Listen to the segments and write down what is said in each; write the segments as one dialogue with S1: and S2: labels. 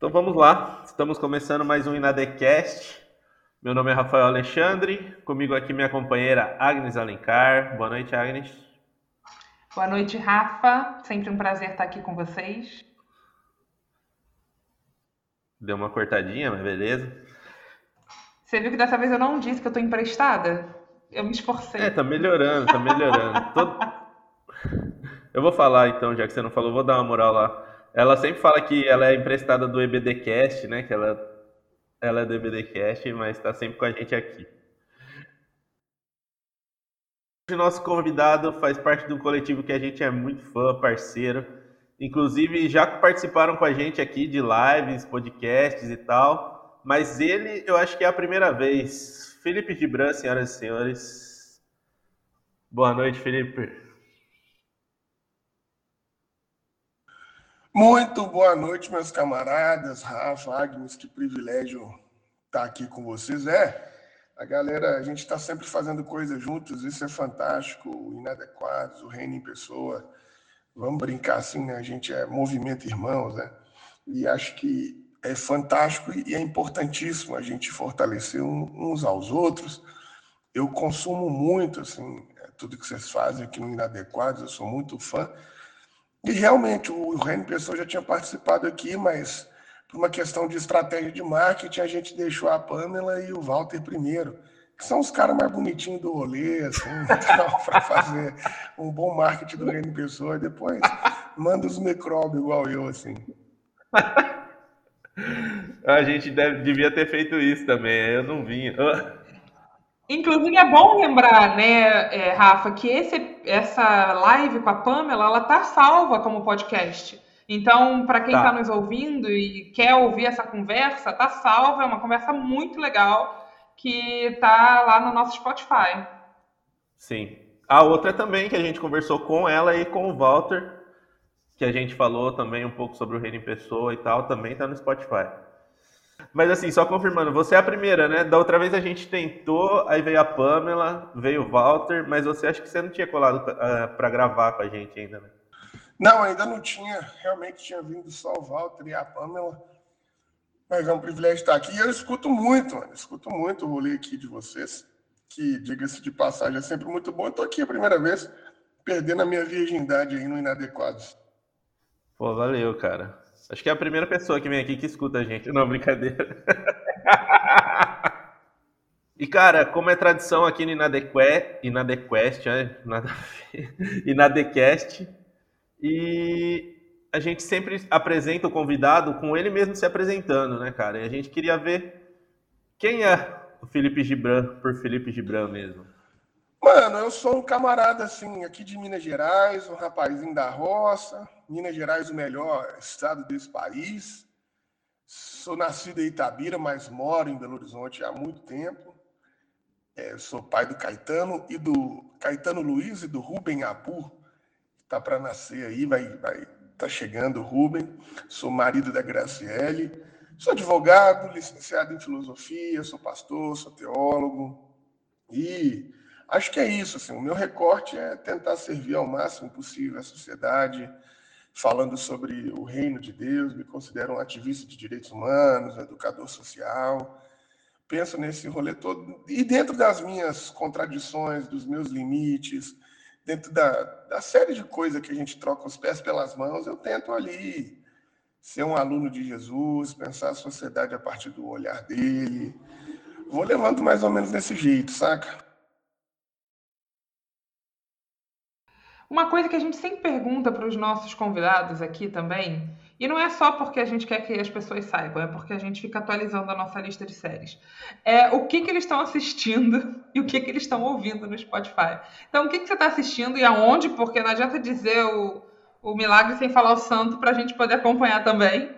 S1: Então vamos lá, estamos começando mais um Inadecast. Meu nome é Rafael Alexandre, comigo aqui minha companheira Agnes Alencar. Boa noite, Agnes.
S2: Boa noite, Rafa. Sempre um prazer estar aqui com vocês.
S1: Deu uma cortadinha, mas beleza.
S2: Você viu que dessa vez eu não disse que eu estou emprestada? Eu me esforcei.
S1: É, tá melhorando, tá melhorando. Todo... Eu vou falar então, já que você não falou, vou dar uma moral lá. Ela sempre fala que ela é emprestada do EBDcast, né? Que ela, ela é do EBDcast, mas está sempre com a gente aqui. O nosso convidado faz parte de um coletivo que a gente é muito fã, parceiro. Inclusive, já participaram com a gente aqui de lives, podcasts e tal. Mas ele, eu acho que é a primeira vez. Felipe Gibran, senhoras e senhores. Boa noite, Felipe.
S3: Muito boa noite, meus camaradas, Rafa, Agnes, que privilégio estar aqui com vocês. É, a galera, a gente está sempre fazendo coisas juntos, isso é fantástico, Inadequados, o Reino em Pessoa, vamos brincar assim, né? A gente é movimento irmãos, né? E acho que é fantástico e é importantíssimo a gente fortalecer uns aos outros. Eu consumo muito, assim, tudo que vocês fazem aqui no Inadequados, eu sou muito fã. E realmente, o Reino Pessoa já tinha participado aqui, mas por uma questão de estratégia de marketing, a gente deixou a Pamela e o Walter primeiro, que são os caras mais bonitinhos do rolê, assim, para fazer um bom marketing do Reino Pessoa. E depois manda os micróbios igual eu, assim.
S1: a gente deve, devia ter feito isso também, eu não vinha.
S2: Inclusive é bom lembrar, né, é, Rafa, que esse, essa live com a Pamela, ela tá salva como podcast. Então, para quem está tá nos ouvindo e quer ouvir essa conversa, tá salva, é uma conversa muito legal que tá lá no nosso Spotify.
S1: Sim. A outra também que a gente conversou com ela e com o Walter, que a gente falou também um pouco sobre o Reino em Pessoa e tal, também tá no Spotify. Mas assim, só confirmando, você é a primeira, né? Da outra vez a gente tentou, aí veio a Pamela, veio o Walter, mas você acha que você não tinha colado uh, ah, para gravar com a gente ainda, né?
S3: Não, ainda não tinha. Realmente tinha vindo só o Walter e a Pamela. Mas é um privilégio estar aqui. E eu escuto muito, mano. Escuto muito o rolê aqui de vocês. Que, diga-se de passagem, é sempre muito bom. Eu tô aqui a primeira vez, perdendo a minha virgindade aí no Inadequados.
S1: Pô, valeu, cara. Acho que é a primeira pessoa que vem aqui que escuta a gente. Não, brincadeira. E, cara, como é tradição aqui no Inadequest, Inadequest, né? Inadecast, e a gente sempre apresenta o convidado com ele mesmo se apresentando, né, cara? E a gente queria ver quem é o Felipe Gibran, por Felipe Gibran mesmo.
S3: Mano, eu sou um camarada, assim, aqui de Minas Gerais, um rapazinho da roça. Minas Gerais, o melhor estado desse país. Sou nascido em Itabira, mas moro em Belo Horizonte há muito tempo. É, sou pai do Caetano e do Caetano Luiz e do Rubem Abu, que está para nascer aí, vai, vai tá chegando o Rubem. Sou marido da Graciele. Sou advogado, licenciado em filosofia, sou pastor, sou teólogo. E Acho que é isso. Assim, o meu recorte é tentar servir ao máximo possível a sociedade, falando sobre o reino de Deus. Me considero um ativista de direitos humanos, um educador social. Penso nesse rolê todo. E dentro das minhas contradições, dos meus limites, dentro da, da série de coisas que a gente troca os pés pelas mãos, eu tento ali ser um aluno de Jesus, pensar a sociedade a partir do olhar dele. Vou levando mais ou menos desse jeito, saca?
S2: Uma coisa que a gente sempre pergunta para os nossos convidados aqui também, e não é só porque a gente quer que as pessoas saibam, é porque a gente fica atualizando a nossa lista de séries. É o que, que eles estão assistindo e o que, que eles estão ouvindo no Spotify. Então, o que, que você está assistindo e aonde, porque não adianta dizer o, o milagre sem falar o santo para a gente poder acompanhar também.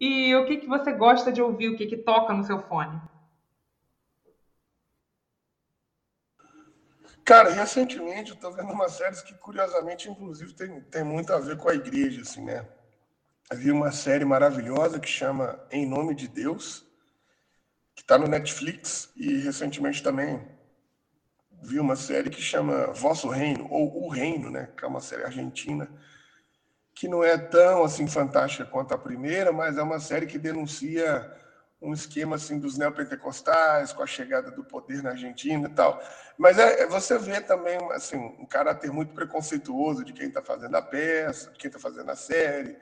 S2: E o que, que você gosta de ouvir, o que, que toca no seu fone.
S3: Cara, recentemente eu tô vendo uma série que, curiosamente, inclusive, tem, tem muito a ver com a igreja, assim, né? Vi uma série maravilhosa que chama Em Nome de Deus, que está no Netflix, e recentemente também vi uma série que chama Vosso Reino, ou O Reino, né? Que é uma série argentina, que não é tão assim fantástica quanto a primeira, mas é uma série que denuncia um esquema assim dos neopentecostais com a chegada do poder na Argentina e tal. Mas é, é você vê também assim um caráter muito preconceituoso de quem está fazendo a peça, de quem está fazendo a série.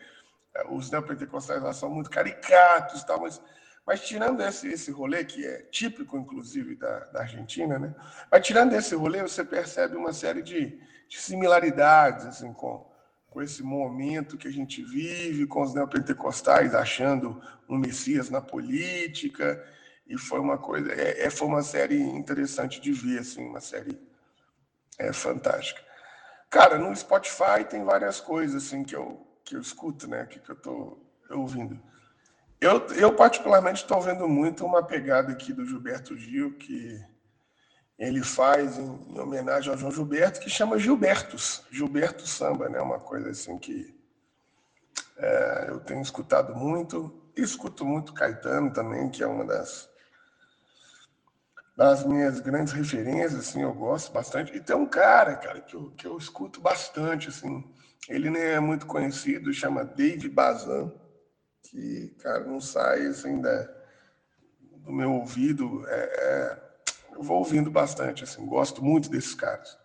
S3: É, os neopentecostais lá são muito caricatos, tal, mas mas tirando esse, esse rolê, que é típico, inclusive, da, da Argentina, né? mas tirando esse rolê, você percebe uma série de, de similaridades assim, com, com esse momento que a gente vive, com os neopentecostais achando um Messias na política, e foi uma coisa, é, é, foi uma série interessante de ver, assim, uma série é, fantástica. Cara, no Spotify tem várias coisas assim que eu, que eu escuto, né, que, que eu estou ouvindo. Eu, eu particularmente estou vendo muito uma pegada aqui do Gilberto Gil, que ele faz em, em, homenagem ao João Gilberto, que chama Gilbertos, Gilberto Samba, né? Uma coisa assim que é, eu tenho escutado muito. Escuto muito Caetano também, que é uma das, das minhas grandes referências, assim, eu gosto bastante. E tem um cara, cara, que eu, que eu escuto bastante, assim, ele nem é muito conhecido, chama Dave Bazan que, cara, não sai assim da, do meu ouvido. É, é, eu vou ouvindo bastante, assim, gosto muito desses caras.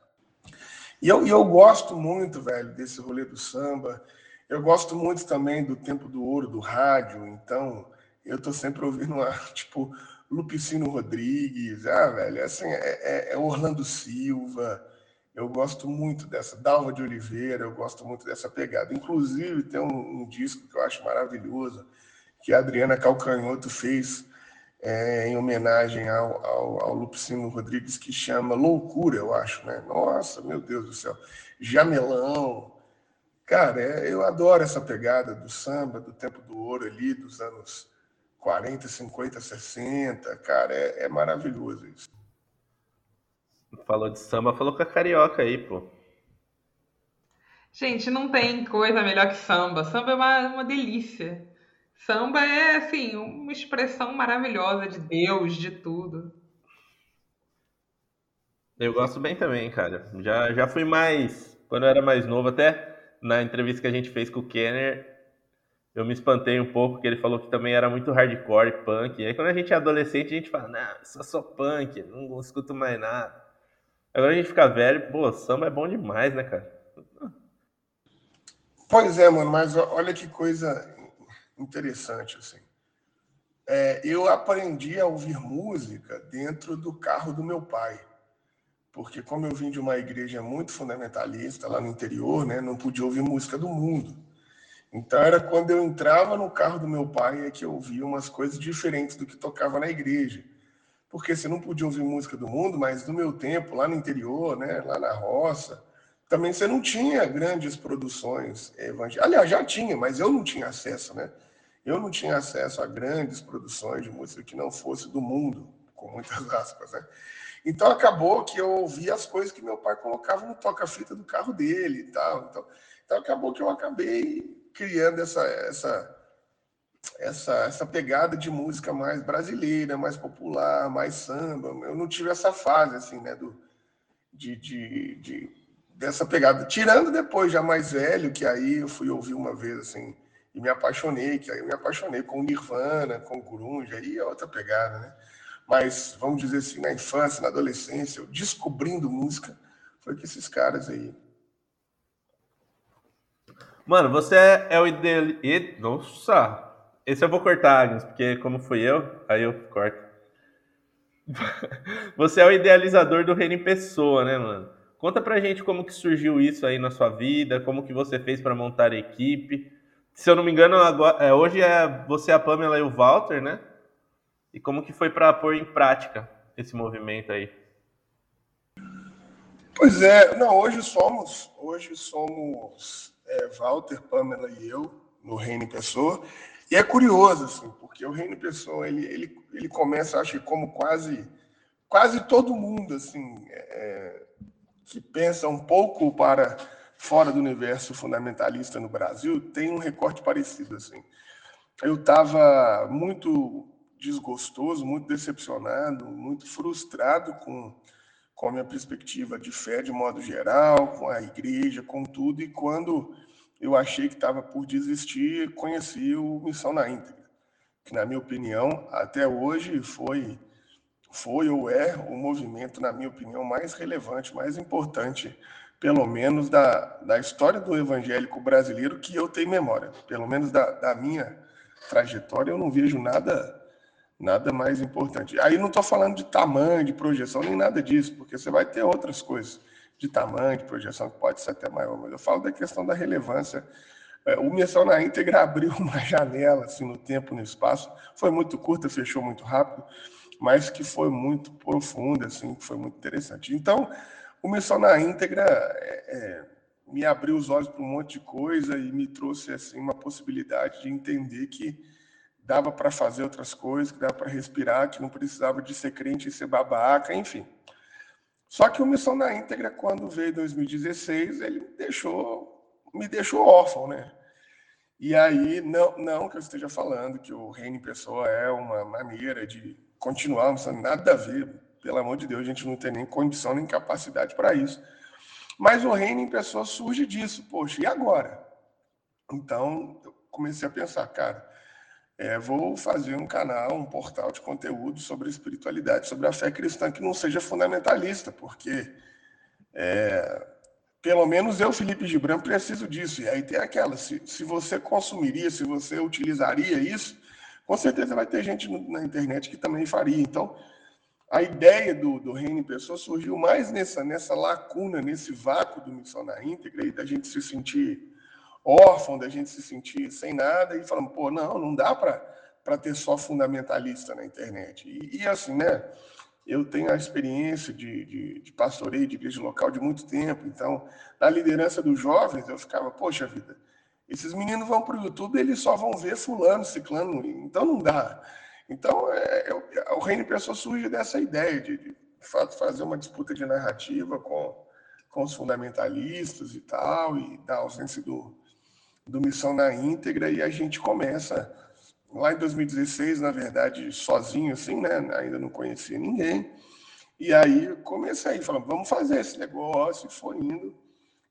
S3: E eu, e eu gosto muito, velho, desse rolê do samba. Eu gosto muito também do tempo do ouro do rádio, então eu tô sempre ouvindo uma, tipo, Lupicino Rodrigues, ah, velho, assim, é, é, é Orlando Silva, eu gosto muito dessa, Dalva de Oliveira, eu gosto muito dessa pegada. Inclusive, tem um, um disco que eu acho maravilhoso, que a Adriana Calcanhoto fez é, em homenagem ao, ao, ao Lupicino Rodrigues, que chama Loucura, eu acho, né? Nossa, meu Deus do céu. Jamelão. Cara, é, eu adoro essa pegada do samba, do tempo do ouro ali, dos anos 40, 50, 60. Cara, é, é maravilhoso isso.
S1: Falou de samba, falou com a carioca aí, pô.
S2: Gente, não tem coisa melhor que samba. Samba é uma, uma delícia. Samba é, assim, uma expressão maravilhosa de Deus, de tudo.
S1: Eu gosto bem também, cara. Já, já fui mais. Quando eu era mais novo, até na entrevista que a gente fez com o Kenner, eu me espantei um pouco, porque ele falou que também era muito hardcore, punk. E aí, quando a gente é adolescente, a gente fala: Não, só sou punk, não escuto mais nada. Agora a gente fica velho, pô, samba é bom demais, né, cara?
S3: Pois é, mano, mas olha que coisa interessante, assim. É, eu aprendi a ouvir música dentro do carro do meu pai. Porque como eu vim de uma igreja muito fundamentalista lá no interior, né, não podia ouvir música do mundo. Então era quando eu entrava no carro do meu pai é que eu ouvia umas coisas diferentes do que tocava na igreja porque você não podia ouvir música do mundo, mas no meu tempo, lá no interior, né, lá na roça, também você não tinha grandes produções evangélicas. Aliás, já tinha, mas eu não tinha acesso, né? Eu não tinha acesso a grandes produções de música que não fosse do mundo, com muitas aspas, né? Então acabou que eu ouvia as coisas que meu pai colocava no toca-fita do carro dele e tal. Então, então acabou que eu acabei criando essa, essa essa, essa pegada de música mais brasileira, mais popular, mais samba. Eu não tive essa fase, assim, né, do, de, de, de, dessa pegada. Tirando depois, já mais velho, que aí eu fui ouvir uma vez, assim, e me apaixonei, que aí eu me apaixonei com o Nirvana, com o Grunge, aí é outra pegada, né? Mas, vamos dizer assim, na infância, na adolescência, eu descobrindo música, foi com esses caras aí.
S1: Mano, você é o ideal... Nossa! Esse eu vou cortar, Agnes, porque como fui eu, aí eu corto. Você é o idealizador do Reino em Pessoa, né, mano? Conta pra gente como que surgiu isso aí na sua vida, como que você fez para montar a equipe. Se eu não me engano, agora, é, hoje é você, a Pamela e o Walter, né? E como que foi para pôr em prática esse movimento aí?
S3: Pois é, não, hoje somos, hoje somos é, Walter, Pamela e eu no Reino Pessoa. E é curioso, assim, porque o Reino Pessoa, ele, ele, ele começa, acho que como quase, quase todo mundo, assim, é, que pensa um pouco para fora do universo fundamentalista no Brasil, tem um recorte parecido, assim. Eu estava muito desgostoso, muito decepcionado, muito frustrado com, com a minha perspectiva de fé de modo geral, com a igreja, com tudo, e quando eu achei que estava por desistir, conheci o Missão na íntegra, que na minha opinião até hoje foi foi ou é o movimento, na minha opinião, mais relevante, mais importante, pelo menos da, da história do evangélico brasileiro que eu tenho memória, pelo menos da, da minha trajetória, eu não vejo nada nada mais importante. Aí não estou falando de tamanho, de projeção, nem nada disso, porque você vai ter outras coisas de tamanho, de projeção, que pode ser até maior, mas eu falo da questão da relevância. É, o Missão na Íntegra abriu uma janela assim, no tempo, no espaço, foi muito curta, fechou muito rápido, mas que foi muito profunda, assim, foi muito interessante. Então, o Missão na Íntegra é, é, me abriu os olhos para um monte de coisa e me trouxe assim uma possibilidade de entender que dava para fazer outras coisas, que dava para respirar, que não precisava de ser crente e ser babaca, enfim. Só que o Missão na Íntegra, quando veio em 2016, ele deixou, me deixou órfão, né? E aí, não, não que eu esteja falando que o reino pessoa é uma maneira de continuar, não tem nada a ver. Pelo amor de Deus, a gente não tem nem condição nem capacidade para isso. Mas o reino em pessoa surge disso. Poxa, e agora? Então, eu comecei a pensar, cara, é, vou fazer um canal, um portal de conteúdo sobre espiritualidade, sobre a fé cristã que não seja fundamentalista, porque é, pelo menos eu, Felipe Gibran, preciso disso. E aí tem aquela, se, se você consumiria, se você utilizaria isso, com certeza vai ter gente na internet que também faria. Então, a ideia do, do reino em pessoa surgiu mais nessa, nessa lacuna, nesse vácuo do missão na íntegra, e da gente se sentir órfão, da gente se sentir sem nada, e falando, pô, não, não dá para ter só fundamentalista na internet. E, e, assim, né? Eu tenho a experiência de, de, de pastoreio de igreja local de muito tempo, então, na liderança dos jovens, eu ficava, poxa vida, esses meninos vão para o YouTube eles só vão ver fulano, ciclano, então não dá. Então, é, é, o Reino Pessoa surge dessa ideia de, de, fazer uma disputa de narrativa com, com os fundamentalistas e tal, e da ausência do, do Missão na íntegra, e a gente começa lá em 2016, na verdade, sozinho, assim, né? Ainda não conhecia ninguém. E aí comecei, falando, vamos fazer esse negócio, e foi indo.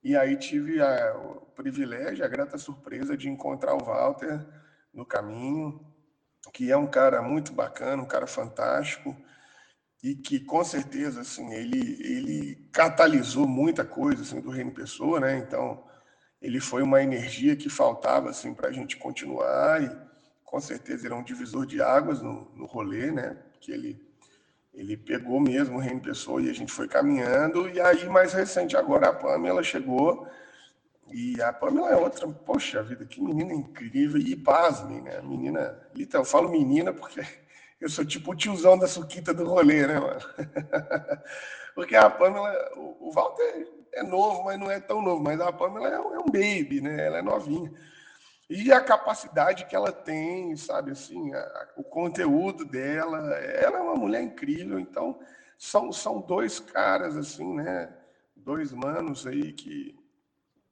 S3: E aí tive a, o privilégio, a grata surpresa de encontrar o Walter no caminho, que é um cara muito bacana, um cara fantástico e que com certeza assim ele ele catalisou muita coisa assim do Reino Pessoa, né? Então ele foi uma energia que faltava assim para a gente continuar e com certeza ele é um divisor de águas no, no rolê, né? Que ele ele pegou mesmo o Reino Pessoa e a gente foi caminhando. E aí, mais recente, agora a Pamela chegou. E a Pamela é outra, poxa vida, que menina incrível. E pasmem, né? Menina, eu falo menina porque eu sou tipo o tiozão da suquita do rolê, né, mano? porque a Pamela, o, Walter é novo, mas não é tão novo. Mas a Pamela é, é um baby, né? Ela é novinha e a capacidade que ela tem, sabe assim, a, o conteúdo dela, ela é uma mulher incrível, então são, são dois caras assim, né, dois manos aí que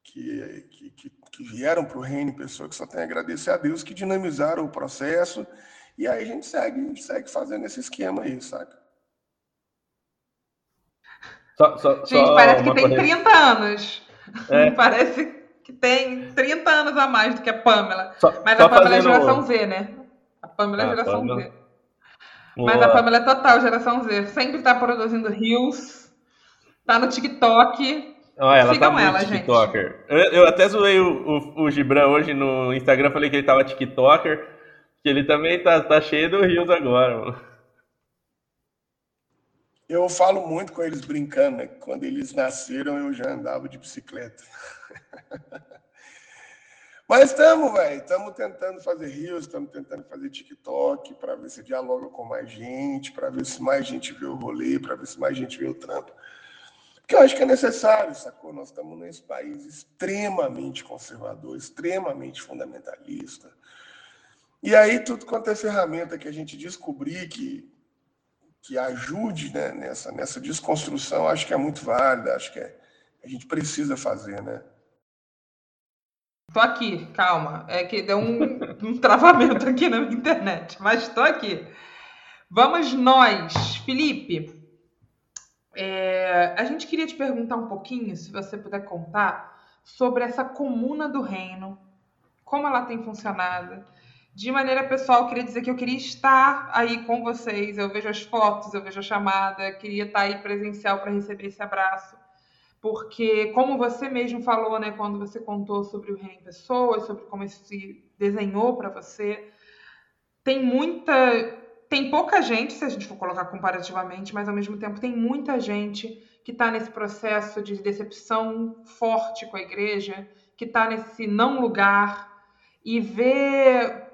S3: que, que, que, que vieram para o reino, pessoa que só tem a agradecer a Deus, que dinamizaram o processo, e aí a gente segue, segue fazendo esse esquema aí, saca?
S2: Só, só, gente, só parece que tem 30 anos. É. parece que tem 30 anos a mais do que a Pamela. Só, Mas só a Pamela é fazendo... é geração Z, né? A Pamela é ah, geração Pamela... Z. Boa. Mas a Pamela é total geração Z. Sempre está produzindo reels, tá no TikTok.
S1: Oh, ela Sigam tá ela, TikToker. Eu, eu, até zoei o, o, o, Gibran hoje no Instagram, falei que ele tava TikToker, que ele também tá, tá cheio do Reels agora, mano.
S3: Eu falo muito com eles brincando, né? Quando eles nasceram, eu já andava de bicicleta. Mas estamos, velho, estamos tentando fazer rios, estamos tentando fazer TikTok para ver se dialoga com mais gente, para ver se mais gente vê o rolê, para ver se mais gente vê o trampo. Porque eu acho que é necessário, sacou? Nós estamos nesse país extremamente conservador, extremamente fundamentalista. E aí, tudo quanto é ferramenta que a gente descobrir que que ajude né, nessa, nessa desconstrução, acho que é muito válida, acho que é, a gente precisa fazer, né?
S2: Tô aqui, calma. É que deu um, um travamento aqui na minha internet, mas estou aqui. Vamos nós, Felipe. É, a gente queria te perguntar um pouquinho, se você puder contar, sobre essa comuna do reino, como ela tem funcionado. De maneira pessoal, queria dizer que eu queria estar aí com vocês. Eu vejo as fotos, eu vejo a chamada, queria estar aí presencial para receber esse abraço. Porque, como você mesmo falou, né, quando você contou sobre o Reino em Pessoas, sobre como isso se desenhou para você, tem muita. Tem pouca gente, se a gente for colocar comparativamente, mas ao mesmo tempo tem muita gente que está nesse processo de decepção forte com a igreja, que está nesse não lugar, e vê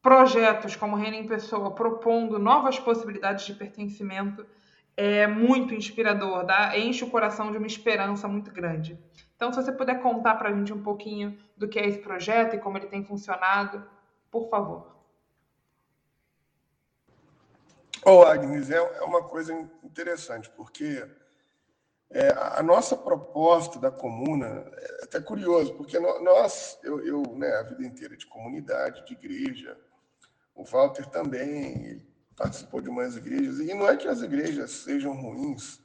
S2: projetos como Reino em Pessoa propondo novas possibilidades de pertencimento é muito inspirador, dá, enche o coração de uma esperança muito grande. Então, se você puder contar para a gente um pouquinho do que é esse projeto e como ele tem funcionado, por favor.
S3: Ô, oh, Agnes, é, é uma coisa interessante, porque é, a nossa proposta da comuna é até curioso, porque nós, eu, eu né, a vida inteira de comunidade, de igreja, o Walter também participou de umas igrejas, e não é que as igrejas sejam ruins.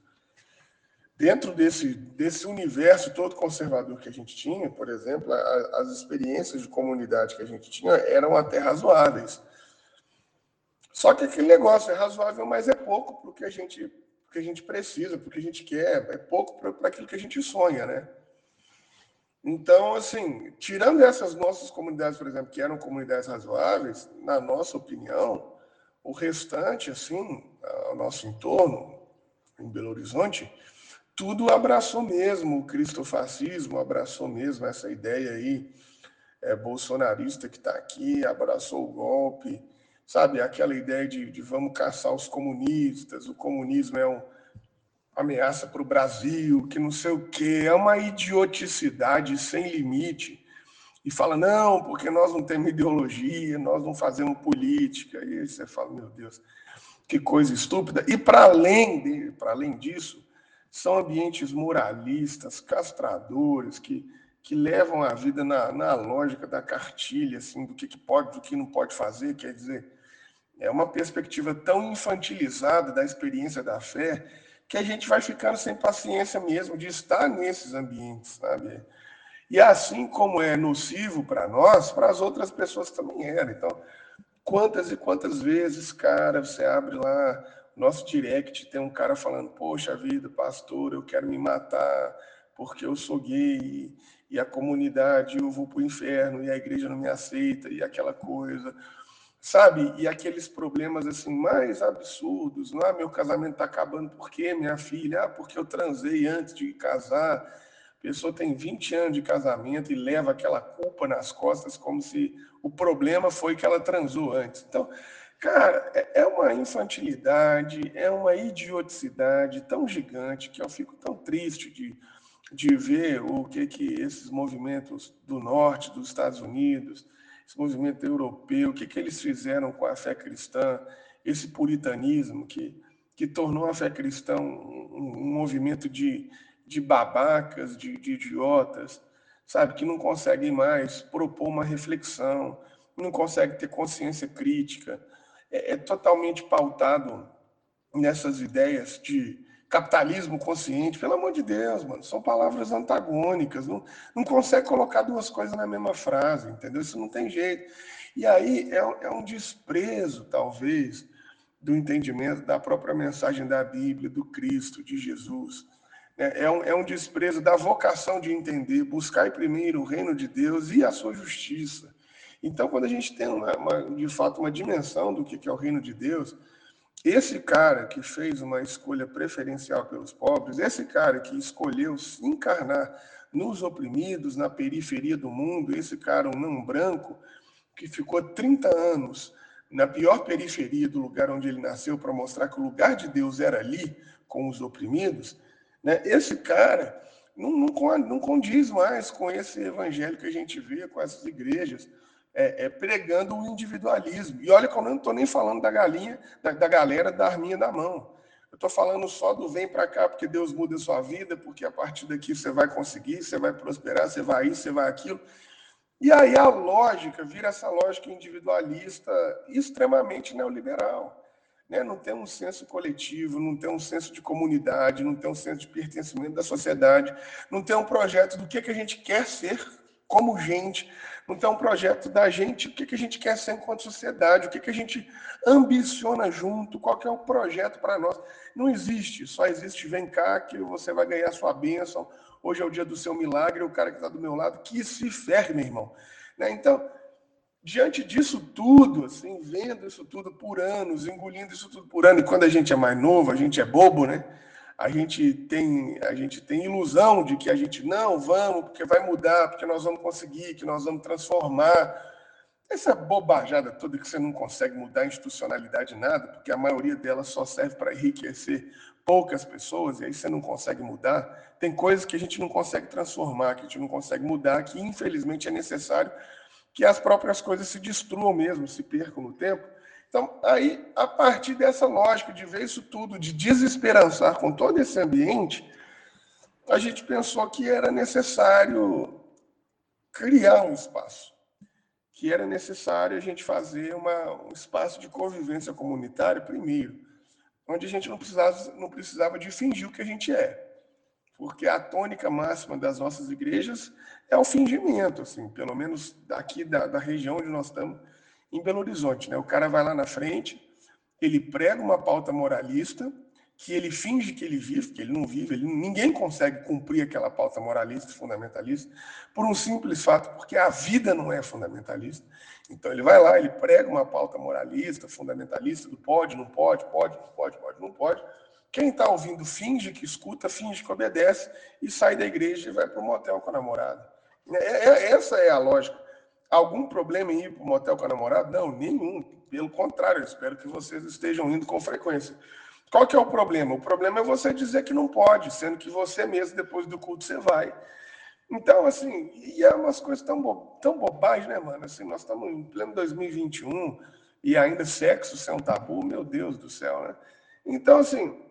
S3: Dentro desse, desse universo todo conservador que a gente tinha, por exemplo, a, as experiências de comunidade que a gente tinha eram até razoáveis. Só que aquele negócio é razoável, mas é pouco para o que a gente que a gente precisa, porque a gente quer, é pouco para aquilo que a gente sonha, né? Então, assim, tirando essas nossas comunidades, por exemplo, que eram comunidades razoáveis, na nossa opinião, o restante, assim, ao nosso entorno, em Belo Horizonte, tudo abraçou mesmo o cristofascismo, abraçou mesmo essa ideia aí é, bolsonarista que está aqui, abraçou o golpe, sabe? Aquela ideia de, de vamos caçar os comunistas, o comunismo é uma ameaça para o Brasil, que não sei o quê, é uma idioticidade sem limite. E fala, não, porque nós não temos ideologia, nós não fazemos política. E aí você fala, meu Deus, que coisa estúpida. E para além, de, além disso, são ambientes moralistas, castradores, que que levam a vida na, na lógica da cartilha, assim, do que, que pode, do que não pode fazer, quer dizer, é uma perspectiva tão infantilizada da experiência da fé que a gente vai ficando sem paciência mesmo de estar nesses ambientes, sabe? E assim como é nocivo para nós, para as outras pessoas também era. Então, quantas e quantas vezes, cara, você abre lá nosso direct, tem um cara falando: Poxa vida, pastor, eu quero me matar porque eu sou gay e a comunidade eu vou para o inferno e a igreja não me aceita e aquela coisa sabe? E aqueles problemas assim mais absurdos, não é? Meu casamento está acabando por quê, minha filha? Ah, porque eu transei antes de casar. Pessoa tem 20 anos de casamento e leva aquela culpa nas costas como se o problema foi que ela transou antes. Então, cara, é, é uma infantilidade, é uma idioticidade tão gigante que eu fico tão triste de, de ver o que que esses movimentos do norte dos Estados Unidos, esse movimento europeu, o que, que eles fizeram com a fé cristã, esse puritanismo que, que tornou a fé cristã um, um movimento de, de babacas, de, de idiotas, sabe, que não conseguem mais propor uma reflexão, não conseguem ter consciência crítica, é, é totalmente pautado nessas ideias de capitalismo consciente, pelo amor de Deus, mano, são palavras antagônicas, não, não consegue colocar duas coisas na mesma frase, entendeu? Isso não tem jeito. E aí é, é um desprezo, talvez, do entendimento da própria mensagem da Bíblia, do Cristo, de Jesus. É, é um, é um desprezo da vocação de entender, buscar primeiro o reino de Deus e a sua justiça. Então, quando a gente tem, uma, uma, de fato, uma dimensão do que é o reino de Deus, esse cara que fez uma escolha preferencial pelos pobres, esse cara que escolheu se encarnar nos oprimidos, na periferia do mundo, esse cara, um não branco, que ficou 30 anos na pior periferia do lugar onde ele nasceu para mostrar que o lugar de Deus era ali, com os oprimidos, né? esse cara não, não, não condiz mais com esse evangelho que a gente vê, com essas igrejas é, é, pregando o individualismo. E olha que eu não estou nem falando da galinha, da, da galera da arminha da mão. Eu estou falando só do vem para cá, porque Deus muda a sua vida, porque a partir daqui você vai conseguir, você vai prosperar, você vai isso, você vai aquilo. E aí a lógica vira essa lógica individualista extremamente neoliberal. Né, não tem um senso coletivo, não tem um senso de comunidade, não tem um senso de pertencimento da sociedade, não tem um projeto do que, que a gente quer ser como gente, não tem um projeto da gente, o que, que a gente quer ser enquanto sociedade, o que, que a gente ambiciona junto, qual que é o projeto para nós. Não existe, só existe vem cá que você vai ganhar sua bênção, hoje é o dia do seu milagre, o cara que está do meu lado, que se ferre, meu irmão. Né? Então, diante disso tudo, assim, vendo isso tudo por anos, engolindo isso tudo por ano, e quando a gente é mais novo, a gente é bobo, né? A gente tem a gente tem ilusão de que a gente não vamos porque vai mudar, porque nós vamos conseguir, que nós vamos transformar. Essa bobajada toda que você não consegue mudar a institucionalidade nada, porque a maioria delas só serve para enriquecer poucas pessoas, e aí você não consegue mudar. Tem coisas que a gente não consegue transformar, que a gente não consegue mudar, que infelizmente é necessário que as próprias coisas se destruam mesmo, se percam no tempo. Então, aí, a partir dessa lógica de ver isso tudo, de desesperançar com todo esse ambiente, a gente pensou que era necessário criar um espaço, que era necessário a gente fazer uma, um espaço de convivência comunitária primeiro, onde a gente não precisava, não precisava de fingir o que a gente é porque a tônica máxima das nossas igrejas é o fingimento, assim, pelo menos daqui da, da região onde nós estamos, em Belo Horizonte. Né? O cara vai lá na frente, ele prega uma pauta moralista, que ele finge que ele vive, que ele não vive, ele, ninguém consegue cumprir aquela pauta moralista, fundamentalista, por um simples fato, porque a vida não é fundamentalista. Então ele vai lá, ele prega uma pauta moralista, fundamentalista, do pode, não pode, pode, não pode, pode, não pode, quem está ouvindo finge que escuta, finge que obedece e sai da igreja e vai para o motel com a namorada. É, é, essa é a lógica. Algum problema em ir para o motel com a namorada? Não, nenhum. Pelo contrário, espero que vocês estejam indo com frequência. Qual que é o problema? O problema é você dizer que não pode, sendo que você mesmo, depois do culto, você vai. Então, assim, e é umas coisas tão, bo tão bobais, né, mano? Assim, nós estamos em pleno 2021 e ainda sexo ser um tabu, meu Deus do céu, né? Então, assim,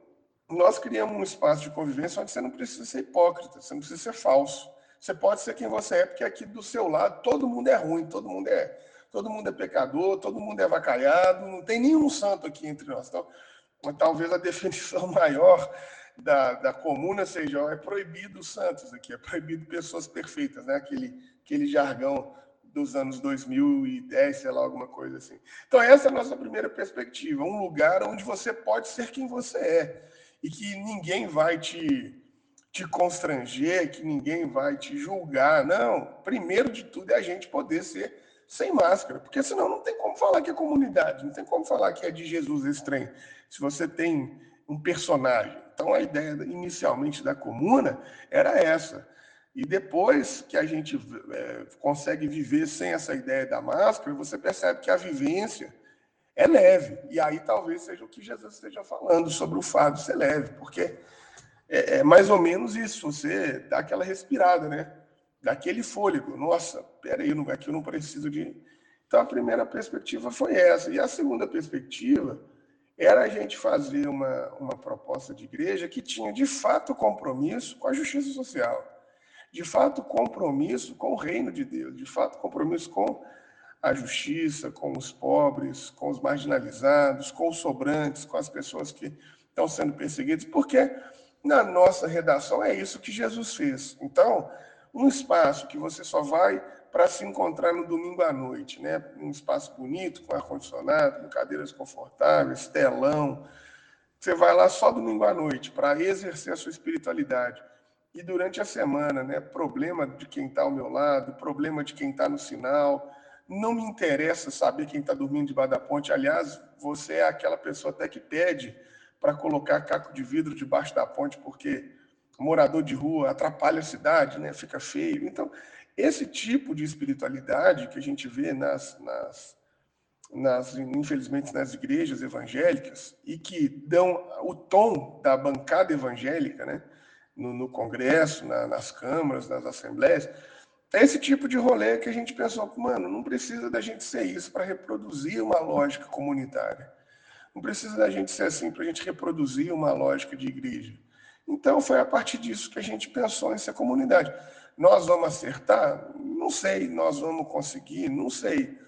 S3: nós criamos um espaço de convivência onde você não precisa ser hipócrita, você não precisa ser falso. Você pode ser quem você é, porque aqui do seu lado todo mundo é ruim, todo mundo é, todo mundo é pecador, todo mundo é vacalhado, não tem nenhum santo aqui entre nós. Então, talvez a definição maior da, da comuna seja é proibido santos aqui, é proibido pessoas perfeitas, né? Aquele, aquele jargão dos anos 2010, sei lá, alguma coisa assim. Então, essa é a nossa primeira perspectiva, um lugar onde você pode ser quem você é e que ninguém vai te, te constranger, que ninguém vai te julgar. Não, primeiro de tudo é a gente poder ser sem máscara, porque senão não tem como falar que é comunidade, não tem como falar que é de Jesus esse trem. Se você tem um personagem. Então a ideia inicialmente da comuna era essa. E depois que a gente é, consegue viver sem essa ideia da máscara, você percebe que a vivência é leve. E aí talvez seja o que Jesus esteja falando sobre o fardo ser leve, porque é, é mais ou menos isso, você dá aquela respirada, né? Dá aquele fôlego. Nossa, peraí, aqui eu não preciso de. Então a primeira perspectiva foi essa. E a segunda perspectiva era a gente fazer uma, uma proposta de igreja que tinha de fato compromisso com a justiça social, de fato compromisso com o reino de Deus, de fato compromisso com a justiça, com os pobres, com os marginalizados, com os sobrantes, com as pessoas que estão sendo perseguidas, porque na nossa redação é isso que Jesus fez. Então, um espaço que você só vai para se encontrar no domingo à noite, né? Um espaço bonito, com ar-condicionado, com cadeiras confortáveis, telão. Você vai lá só domingo à noite para exercer a sua espiritualidade. E durante a semana, né? Problema de quem está ao meu lado, problema de quem está no sinal, não me interessa saber quem está dormindo debaixo da ponte. Aliás, você é aquela pessoa até que pede para colocar caco de vidro debaixo da ponte, porque morador de rua atrapalha a cidade, né? fica feio. Então, esse tipo de espiritualidade que a gente vê nas, nas, nas, infelizmente, nas igrejas evangélicas e que dão o tom da bancada evangélica, né? no, no Congresso, na, nas câmaras, nas assembleias, esse tipo de rolê que a gente pensou, mano, não precisa da gente ser isso para reproduzir uma lógica comunitária. Não precisa da gente ser assim para a gente reproduzir uma lógica de igreja. Então foi a partir disso que a gente pensou em ser comunidade. Nós vamos acertar? Não sei. Nós vamos conseguir? Não sei.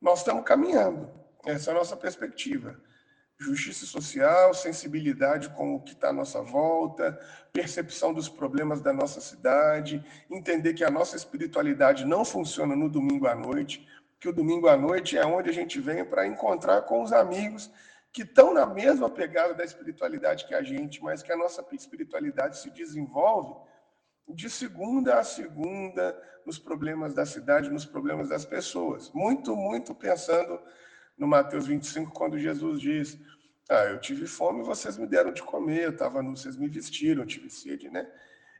S3: Nós estamos caminhando. Essa é a nossa perspectiva. Justiça social, sensibilidade com o que está à nossa volta, percepção dos problemas da nossa cidade, entender que a nossa espiritualidade não funciona no domingo à noite, que o domingo à noite é onde a gente vem para encontrar com os amigos que estão na mesma pegada da espiritualidade que a gente, mas que a nossa espiritualidade se desenvolve de segunda a segunda nos problemas da cidade, nos problemas das pessoas. Muito, muito pensando no Mateus 25, quando Jesus diz: Ah, eu tive fome, vocês me deram de comer, eu estava nu, vocês me vestiram, eu tive sede, né?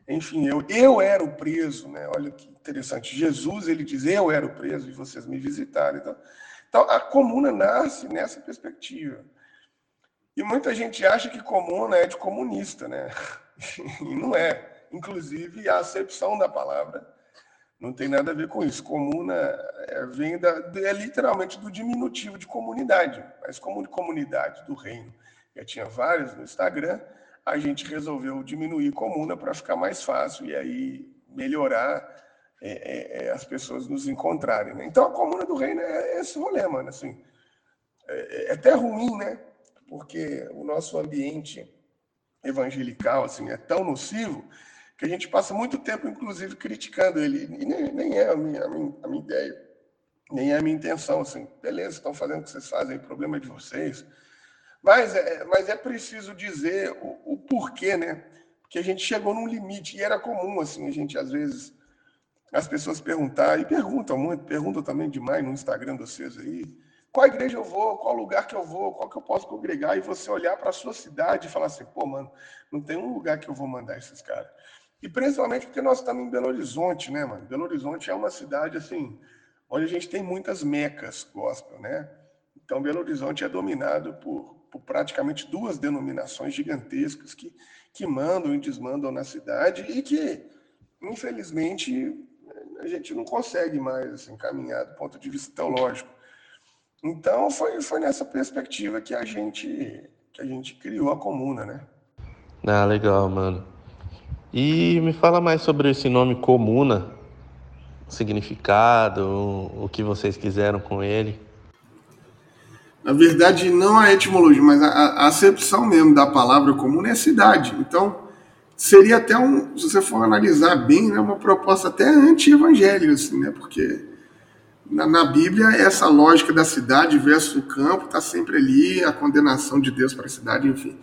S3: Enfim, eu, eu era o preso, né? Olha que interessante. Jesus, ele diz: Eu era o preso e vocês me visitaram. Então, então a comuna nasce nessa perspectiva. E muita gente acha que comuna é de comunista, né? E não é. Inclusive, a acepção da palavra não tem nada a ver com isso. Comuna é, vem da, é literalmente do diminutivo de comunidade, mas como de comunidade do reino. Já tinha vários no Instagram, a gente resolveu diminuir comuna para ficar mais fácil e aí melhorar é, é, é, as pessoas nos encontrarem. Né? Então a comuna do reino é esse rolê, mano. Assim, é, é até ruim, né? Porque o nosso ambiente evangelical assim, é tão nocivo que a gente passa muito tempo, inclusive, criticando ele. E nem, nem é a minha, a, minha, a minha ideia, nem é a minha intenção. Assim, beleza, estão fazendo o que vocês fazem, problema é de vocês. Mas é, mas é preciso dizer o, o porquê, né? Porque a gente chegou num limite, e era comum, assim, a gente, às vezes, as pessoas perguntar, e perguntam muito, perguntam também demais no Instagram de vocês aí, qual igreja eu vou, qual lugar que eu vou, qual que eu posso congregar, e você olhar para a sua cidade e falar assim, pô, mano, não tem um lugar que eu vou mandar esses caras. E principalmente porque nós estamos em Belo Horizonte, né, mano? Belo Horizonte é uma cidade, assim, onde a gente tem muitas mecas gospel, né? Então, Belo Horizonte é dominado por, por praticamente duas denominações gigantescas que, que mandam e desmandam na cidade e que, infelizmente, a gente não consegue mais assim, caminhar do ponto de vista teológico. Então, foi, foi nessa perspectiva que a gente que a gente criou a comuna, né?
S1: Ah, legal, mano. E me fala mais sobre esse nome comuna, significado, o que vocês quiseram com ele.
S3: Na verdade, não a etimologia, mas a, a acepção mesmo da palavra comuna é cidade. Então, seria até um, se você for analisar bem, né, uma proposta até anti-evangélica, assim, né? Porque na, na, Bíblia, essa lógica da cidade versus o campo está sempre ali, a condenação de Deus para a cidade, enfim.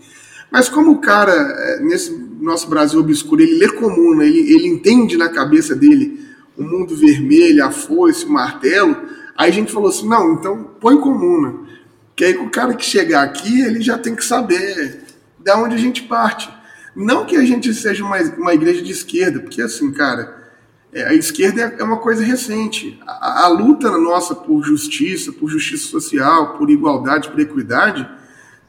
S3: Mas como o cara, é, nesse nosso Brasil obscuro, ele lê comum, né? ele, ele entende na cabeça dele o mundo vermelho, a foice, o martelo, aí a gente falou assim, não, então põe comuna. Né? Que aí o cara que chegar aqui, ele já tem que saber da onde a gente parte. Não que a gente seja uma, uma igreja de esquerda, porque assim, cara, é, a esquerda é, é uma coisa recente. A, a luta nossa por justiça, por justiça social, por igualdade, por equidade,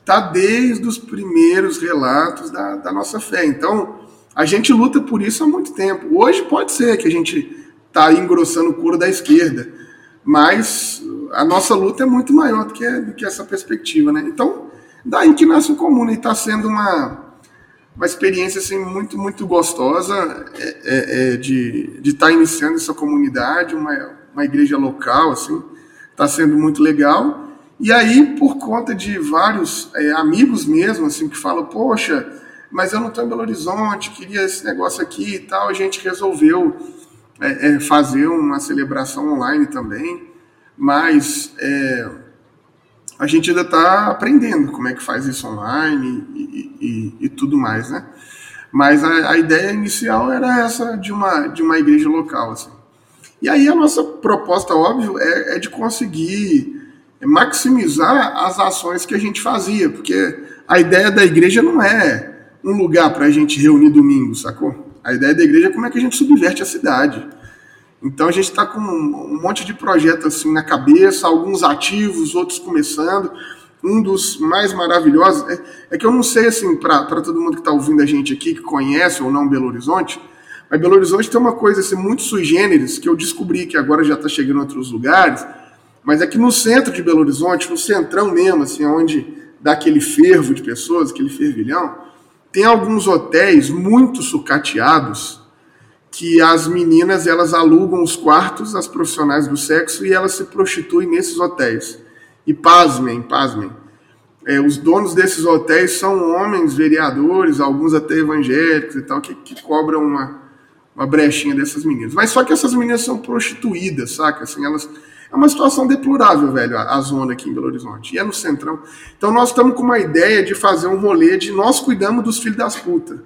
S3: está desde os primeiros relatos da, da, nossa fé. Então, a gente luta por isso há muito tempo. Hoje pode ser que a gente está engrossando o couro da esquerda, mas a nossa luta é muito maior do que, do que essa perspectiva. Né? Então, daí que nasce o comum e está sendo uma, uma experiência assim, muito, muito gostosa é, é, é de estar tá iniciando essa comunidade, uma, uma igreja local, assim, está sendo muito legal. E aí, por conta de vários é, amigos mesmo, assim, que falam, poxa, mas eu não estou em Belo Horizonte, queria esse negócio aqui e tal, a gente resolveu é, é, fazer uma celebração online também, mas é, a gente ainda está aprendendo como é que faz isso online e, e, e tudo mais, né? Mas a, a, ideia inicial era essa de uma, de uma igreja local, assim. E aí a nossa proposta, óbvio, é, é de conseguir maximizar as ações que a gente fazia, porque a ideia da igreja não é um lugar para a gente reunir domingo, sacou? A ideia da igreja é como é que a gente subverte a cidade. Então a gente está com um monte de projetos assim na cabeça, alguns ativos, outros começando. Um dos mais maravilhosos é, é que eu não sei assim para todo mundo que está ouvindo a gente aqui que conhece ou não Belo Horizonte, mas Belo Horizonte tem uma coisa assim muito sui generis que eu descobri que agora já está chegando em outros lugares mas aqui no centro de Belo Horizonte, no centrão mesmo, assim, onde dá aquele fervo de pessoas, aquele fervilhão, tem alguns hotéis muito sucateados que as meninas elas alugam os quartos às profissionais do sexo e elas se prostituem nesses hotéis. E pasmem, pasmem. É, os donos desses hotéis são homens vereadores, alguns até evangélicos e tal, que, que cobram uma, uma brechinha dessas meninas. Mas só que essas meninas são prostituídas, saca? Assim, elas é uma situação deplorável, velho, a, a, zona aqui em Belo Horizonte. E é no centrão. Então nós estamos com uma ideia de fazer um rolê de nós cuidamos dos filhos das putas.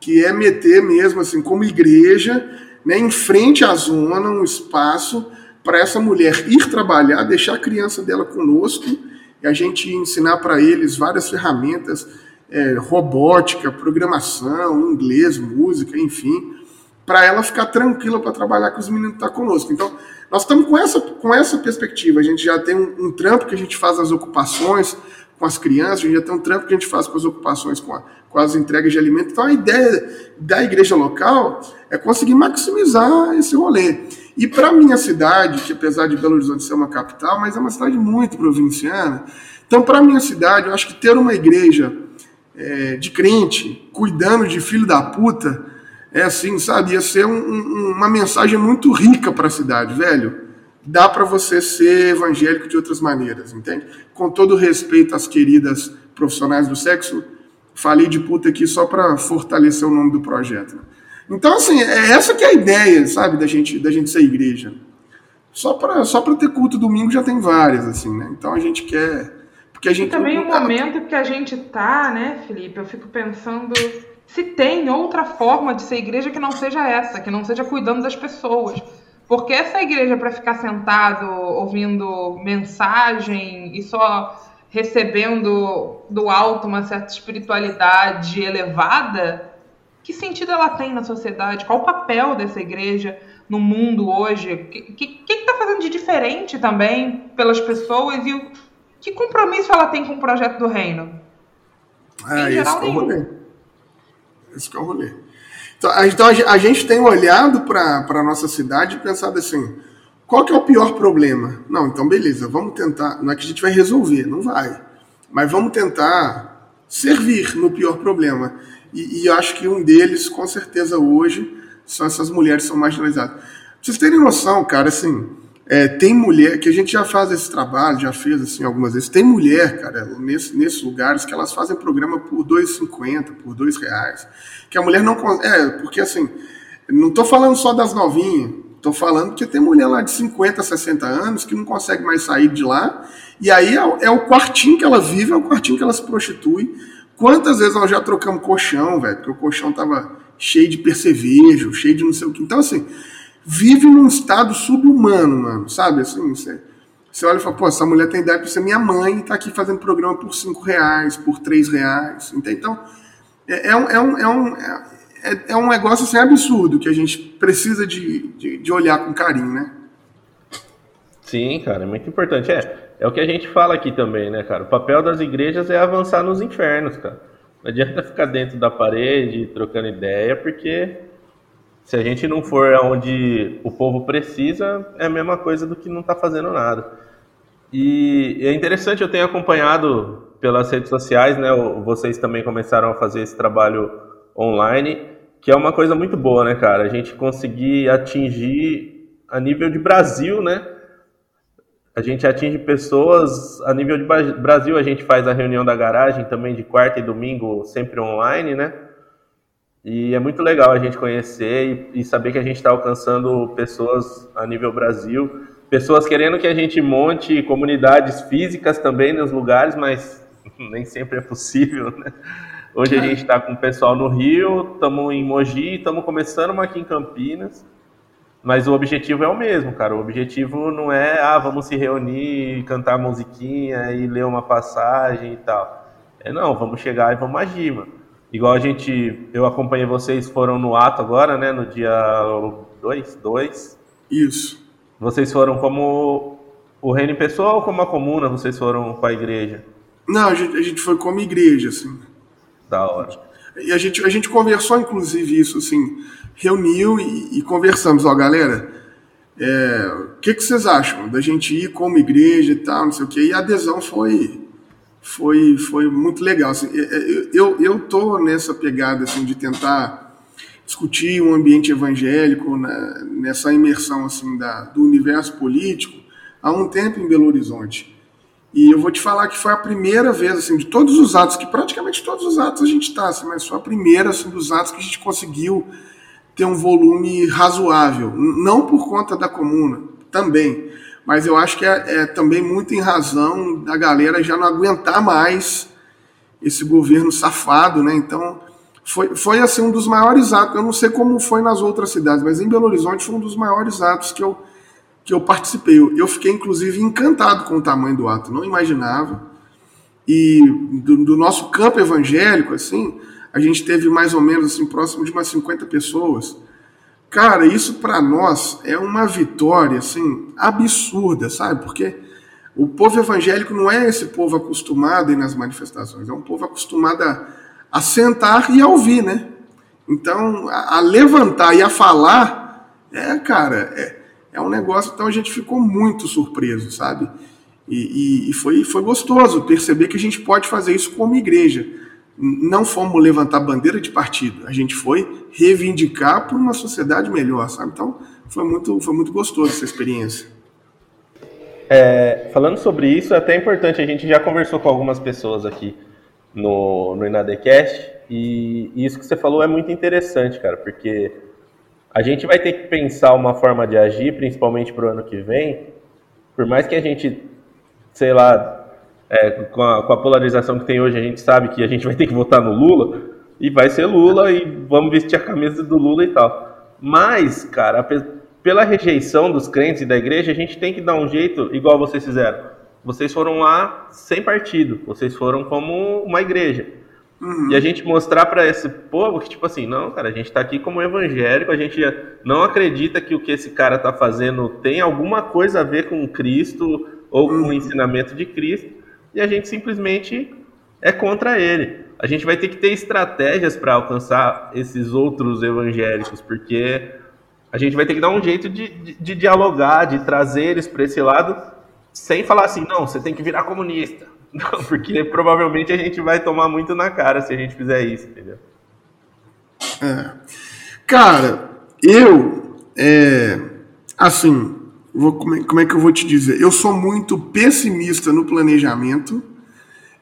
S3: Que é meter mesmo, assim, como igreja, né, em frente à zona, um espaço para essa mulher ir trabalhar, deixar a criança dela conosco e a gente ensinar para eles várias ferramentas, é, robótica, programação, inglês, música, enfim, para ela ficar tranquila para trabalhar com os meninos que estão tá conosco. Então, nós estamos com essa, com essa perspectiva. A gente já tem um, um, trampo que a gente faz as ocupações com as crianças, a gente já tem um trampo que a gente faz com as ocupações com, a, com as entregas de alimentos. Então, a ideia da igreja local é conseguir maximizar esse rolê. E para minha cidade, que apesar de Belo Horizonte ser uma capital, mas é uma cidade muito provinciana, então, para minha cidade, eu acho que ter uma igreja é, de crente cuidando de filho da puta é assim, sabe? Ia ser um, um, uma mensagem muito rica para a cidade, velho. Dá para você ser evangélico de outras maneiras, entende? Com todo respeito às queridas profissionais do sexo, falei de puta aqui só para fortalecer o nome do projeto. Né? Então, assim, é essa que é a ideia, sabe, da gente, da gente ser igreja. Só para só ter culto domingo já tem várias, assim, né? Então a gente quer. Porque a gente. E
S2: também o momento que a gente tá, né, Felipe? Eu fico pensando se tem outra forma de ser igreja que não seja essa, que não seja cuidando das pessoas. Porque essa igreja para ficar sentado ouvindo mensagem e só recebendo do alto uma certa espiritualidade elevada, que sentido ela tem na sociedade? Qual o papel dessa igreja no mundo hoje? O que está fazendo de diferente também pelas pessoas e o, que compromisso ela tem com o projeto do reino?
S3: Ah, em geral, nenhum. Esse que é o rolê. Então, a, então, gente tem olhado para a nossa cidade e pensado assim, qual que é o pior problema? Não, então beleza, vamos tentar, não é que a gente vai resolver, não vai, mas vamos tentar servir no pior problema. E, e eu acho que um deles, com certeza hoje, são essas mulheres que são marginalizadas. Pra vocês terem noção, cara, assim, é, tem mulher, que a gente já faz esse trabalho, já fez assim algumas vezes, tem mulher, cara, nesse, nesses lugares que elas fazem programa por R$ 2,50, por R$ reais. Que a mulher não. É, porque assim, não estou falando só das novinhas, estou falando que tem mulher lá de 50, 60 anos que não consegue mais sair de lá, e aí é, é o quartinho que ela vive, é o quartinho que ela se prostitui. Quantas vezes nós já trocamos colchão, velho, porque o colchão tava cheio de percevejo, cheio de não sei o que. Então, assim vive num estado subhumano, mano, sabe? Assim, você, você olha e fala, pô, essa mulher tem idade para ser minha mãe e tá aqui fazendo programa por cinco reais, por três reais, entende? Então, é, é, um, é, um, é, um, é, é um negócio assim, absurdo que a gente precisa de, de, de olhar com carinho, né?
S1: Sim, cara, é muito importante. É, é o que a gente fala aqui também, né, cara? O papel das igrejas é avançar nos infernos, cara. Não adianta ficar dentro da parede trocando ideia, porque se a gente não for aonde o povo precisa, é a mesma coisa do que não está fazendo nada. E é interessante, eu tenho acompanhado pelas redes sociais, né? Vocês também começaram a fazer esse trabalho online, que é uma coisa muito boa, né, cara? A gente conseguir atingir a nível de Brasil, né? A gente atinge pessoas a nível de Brasil. A gente faz a reunião da garagem também de quarta e domingo, sempre online, né? E é muito legal a gente conhecer e, e saber que a gente está alcançando pessoas a nível Brasil, pessoas querendo que a gente monte comunidades físicas também nos lugares, mas nem sempre é possível, né? Hoje a gente está com o pessoal no Rio, estamos em Mogi, estamos começando uma aqui em Campinas, mas o objetivo é o mesmo, cara. O objetivo não é, ah, vamos se reunir, cantar musiquinha e ler uma passagem e tal. É não, vamos chegar e vamos agir, mano. Igual a gente, eu acompanhei vocês, foram no ato agora, né? No dia 2, 2.
S3: Isso.
S1: Vocês foram como o reino pessoal ou como a comuna? Vocês foram com a igreja?
S3: Não, a gente, a gente foi como igreja, assim.
S1: Da hora.
S3: E a gente, a gente conversou, inclusive, isso, assim, reuniu e, e conversamos, ó, galera, é, o que, que vocês acham da gente ir como igreja e tal, não sei o quê, e a adesão foi foi, foi muito legal. Assim, é, é, eu, eu tô nessa pegada assim, de tentar discutir um ambiente evangélico né, nessa imersão assim da, do universo político há um tempo em Belo Horizonte. E eu vou te falar que foi a primeira vez, assim, de todos os atos, que praticamente todos os atos a gente está, assim, mas foi a primeira, assim, dos atos que a gente conseguiu ter um volume razoável. Não por conta da comuna, também, mas eu acho que é, é também muito em razão da galera já não aguentar mais esse governo safado, né? Então, foi, foi assim um dos maiores atos. Eu não sei como foi nas outras cidades, mas em Belo Horizonte foi um dos maiores atos que eu que eu participei. Eu fiquei, inclusive, encantado com o tamanho do ato, não imaginava. E do, do, nosso campo evangélico, assim, a gente teve mais ou menos assim, próximo de umas 50 pessoas. Cara, isso para nós é uma vitória assim, absurda, sabe? Porque o povo evangélico não é esse povo acostumado a ir nas manifestações, é um povo acostumado a, a sentar e a ouvir, né? Então, a, a levantar e a falar, é, cara, é, é um negócio, então a gente ficou muito surpreso, sabe? E, e, e, foi, foi gostoso perceber que a gente pode fazer isso como igreja. Não fomos levantar bandeira de partido, a gente foi reivindicar por uma sociedade melhor, sabe? Então foi muito, foi muito gostoso essa experiência.
S1: É, falando sobre isso, é até importante, a gente já conversou com algumas pessoas aqui no, no Inadecast, e, isso que você falou é muito interessante, cara, porque a gente vai ter que pensar uma forma de agir, principalmente para o ano que vem, por mais que a gente, sei lá, é, com, a, com, a, polarização que tem hoje, a gente sabe que a gente vai ter que votar no Lula, e vai ser Lula, e vamos vestir a camisa do Lula e tal. Mas, cara, pela rejeição dos crentes e da igreja, a gente tem que dar um jeito, igual vocês fizeram. Vocês foram lá sem partido, vocês foram como uma igreja. Uhum. E a gente mostrar para esse povo que, tipo assim, não, cara, a gente está aqui como evangélico, a gente não acredita que o que esse cara está fazendo tem alguma coisa a ver com Cristo ou com o uhum. ensinamento de Cristo, e a gente simplesmente é contra ele. A gente vai ter que ter estratégias para alcançar esses outros evangélicos, porque a gente vai ter que dar um jeito de, de, de dialogar, de trazer eles para esse lado, sem falar assim, não, você tem que virar comunista não, porque provavelmente a gente vai tomar muito na cara se a gente fizer isso, entendeu?
S3: É. Cara, eu, é, assim, vou, como, é, como é que eu vou te dizer? Eu sou muito pessimista no planejamento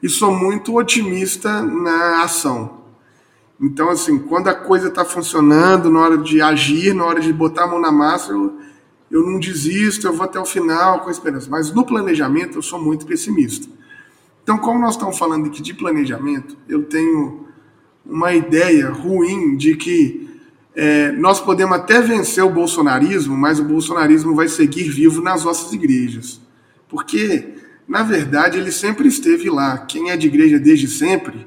S3: e sou muito otimista na ação. Então, assim, quando a coisa está funcionando, na hora de agir, na hora de botar a mão na massa, eu, eu não desisto, eu vou até o final com esperança. Mas no planejamento, eu sou muito pessimista. Então, como nós estamos falando aqui de planejamento, eu tenho uma ideia ruim de que é, nós podemos até vencer o bolsonarismo, mas o bolsonarismo vai seguir vivo nas nossas igrejas. Porque, na verdade, ele sempre esteve lá. Quem é de igreja desde sempre,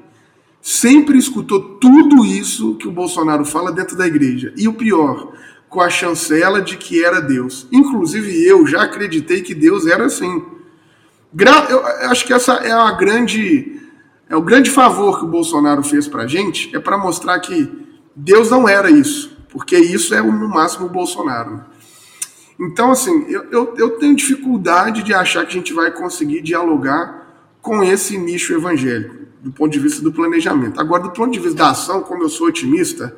S3: sempre escutou tudo isso que o Bolsonaro fala dentro da igreja. E o pior, com a chancela de que era Deus. Inclusive, eu já acreditei que Deus era assim. Eu acho que essa é a grande é o grande favor que o Bolsonaro fez para a gente é para mostrar que Deus não era isso, porque isso é no máximo o Bolsonaro. Então, assim, eu, eu, eu, tenho dificuldade de achar que a gente vai conseguir dialogar com esse nicho evangélico, do ponto de vista do planejamento. Agora, do ponto de vista da ação, como eu sou otimista,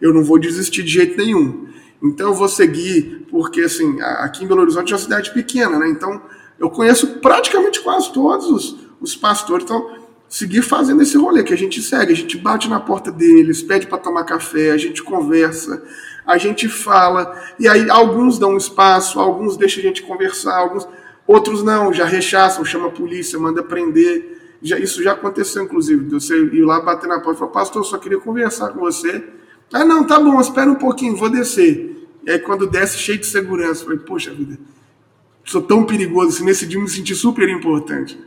S3: eu não vou desistir de jeito nenhum. Então, eu vou seguir, porque, assim, aqui em Belo Horizonte é uma cidade pequena, né? Então, eu conheço praticamente quase todos os, os pastores. Então, seguir fazendo esse rolê que a gente segue, a gente bate na porta deles, pede para tomar café, a gente conversa, a gente fala, e aí alguns dão espaço, alguns deixam a gente conversar, alguns outros não, já rechaçam, chama a polícia, manda prender. Já, isso já aconteceu, inclusive, de você ir lá bater na porta e falar, pastor, só queria conversar com você. Ah, não, tá bom, espera um pouquinho, vou descer. E aí quando desce, cheio de segurança, falei, poxa vida, sou tão perigoso assim, nesse dia me senti super importante.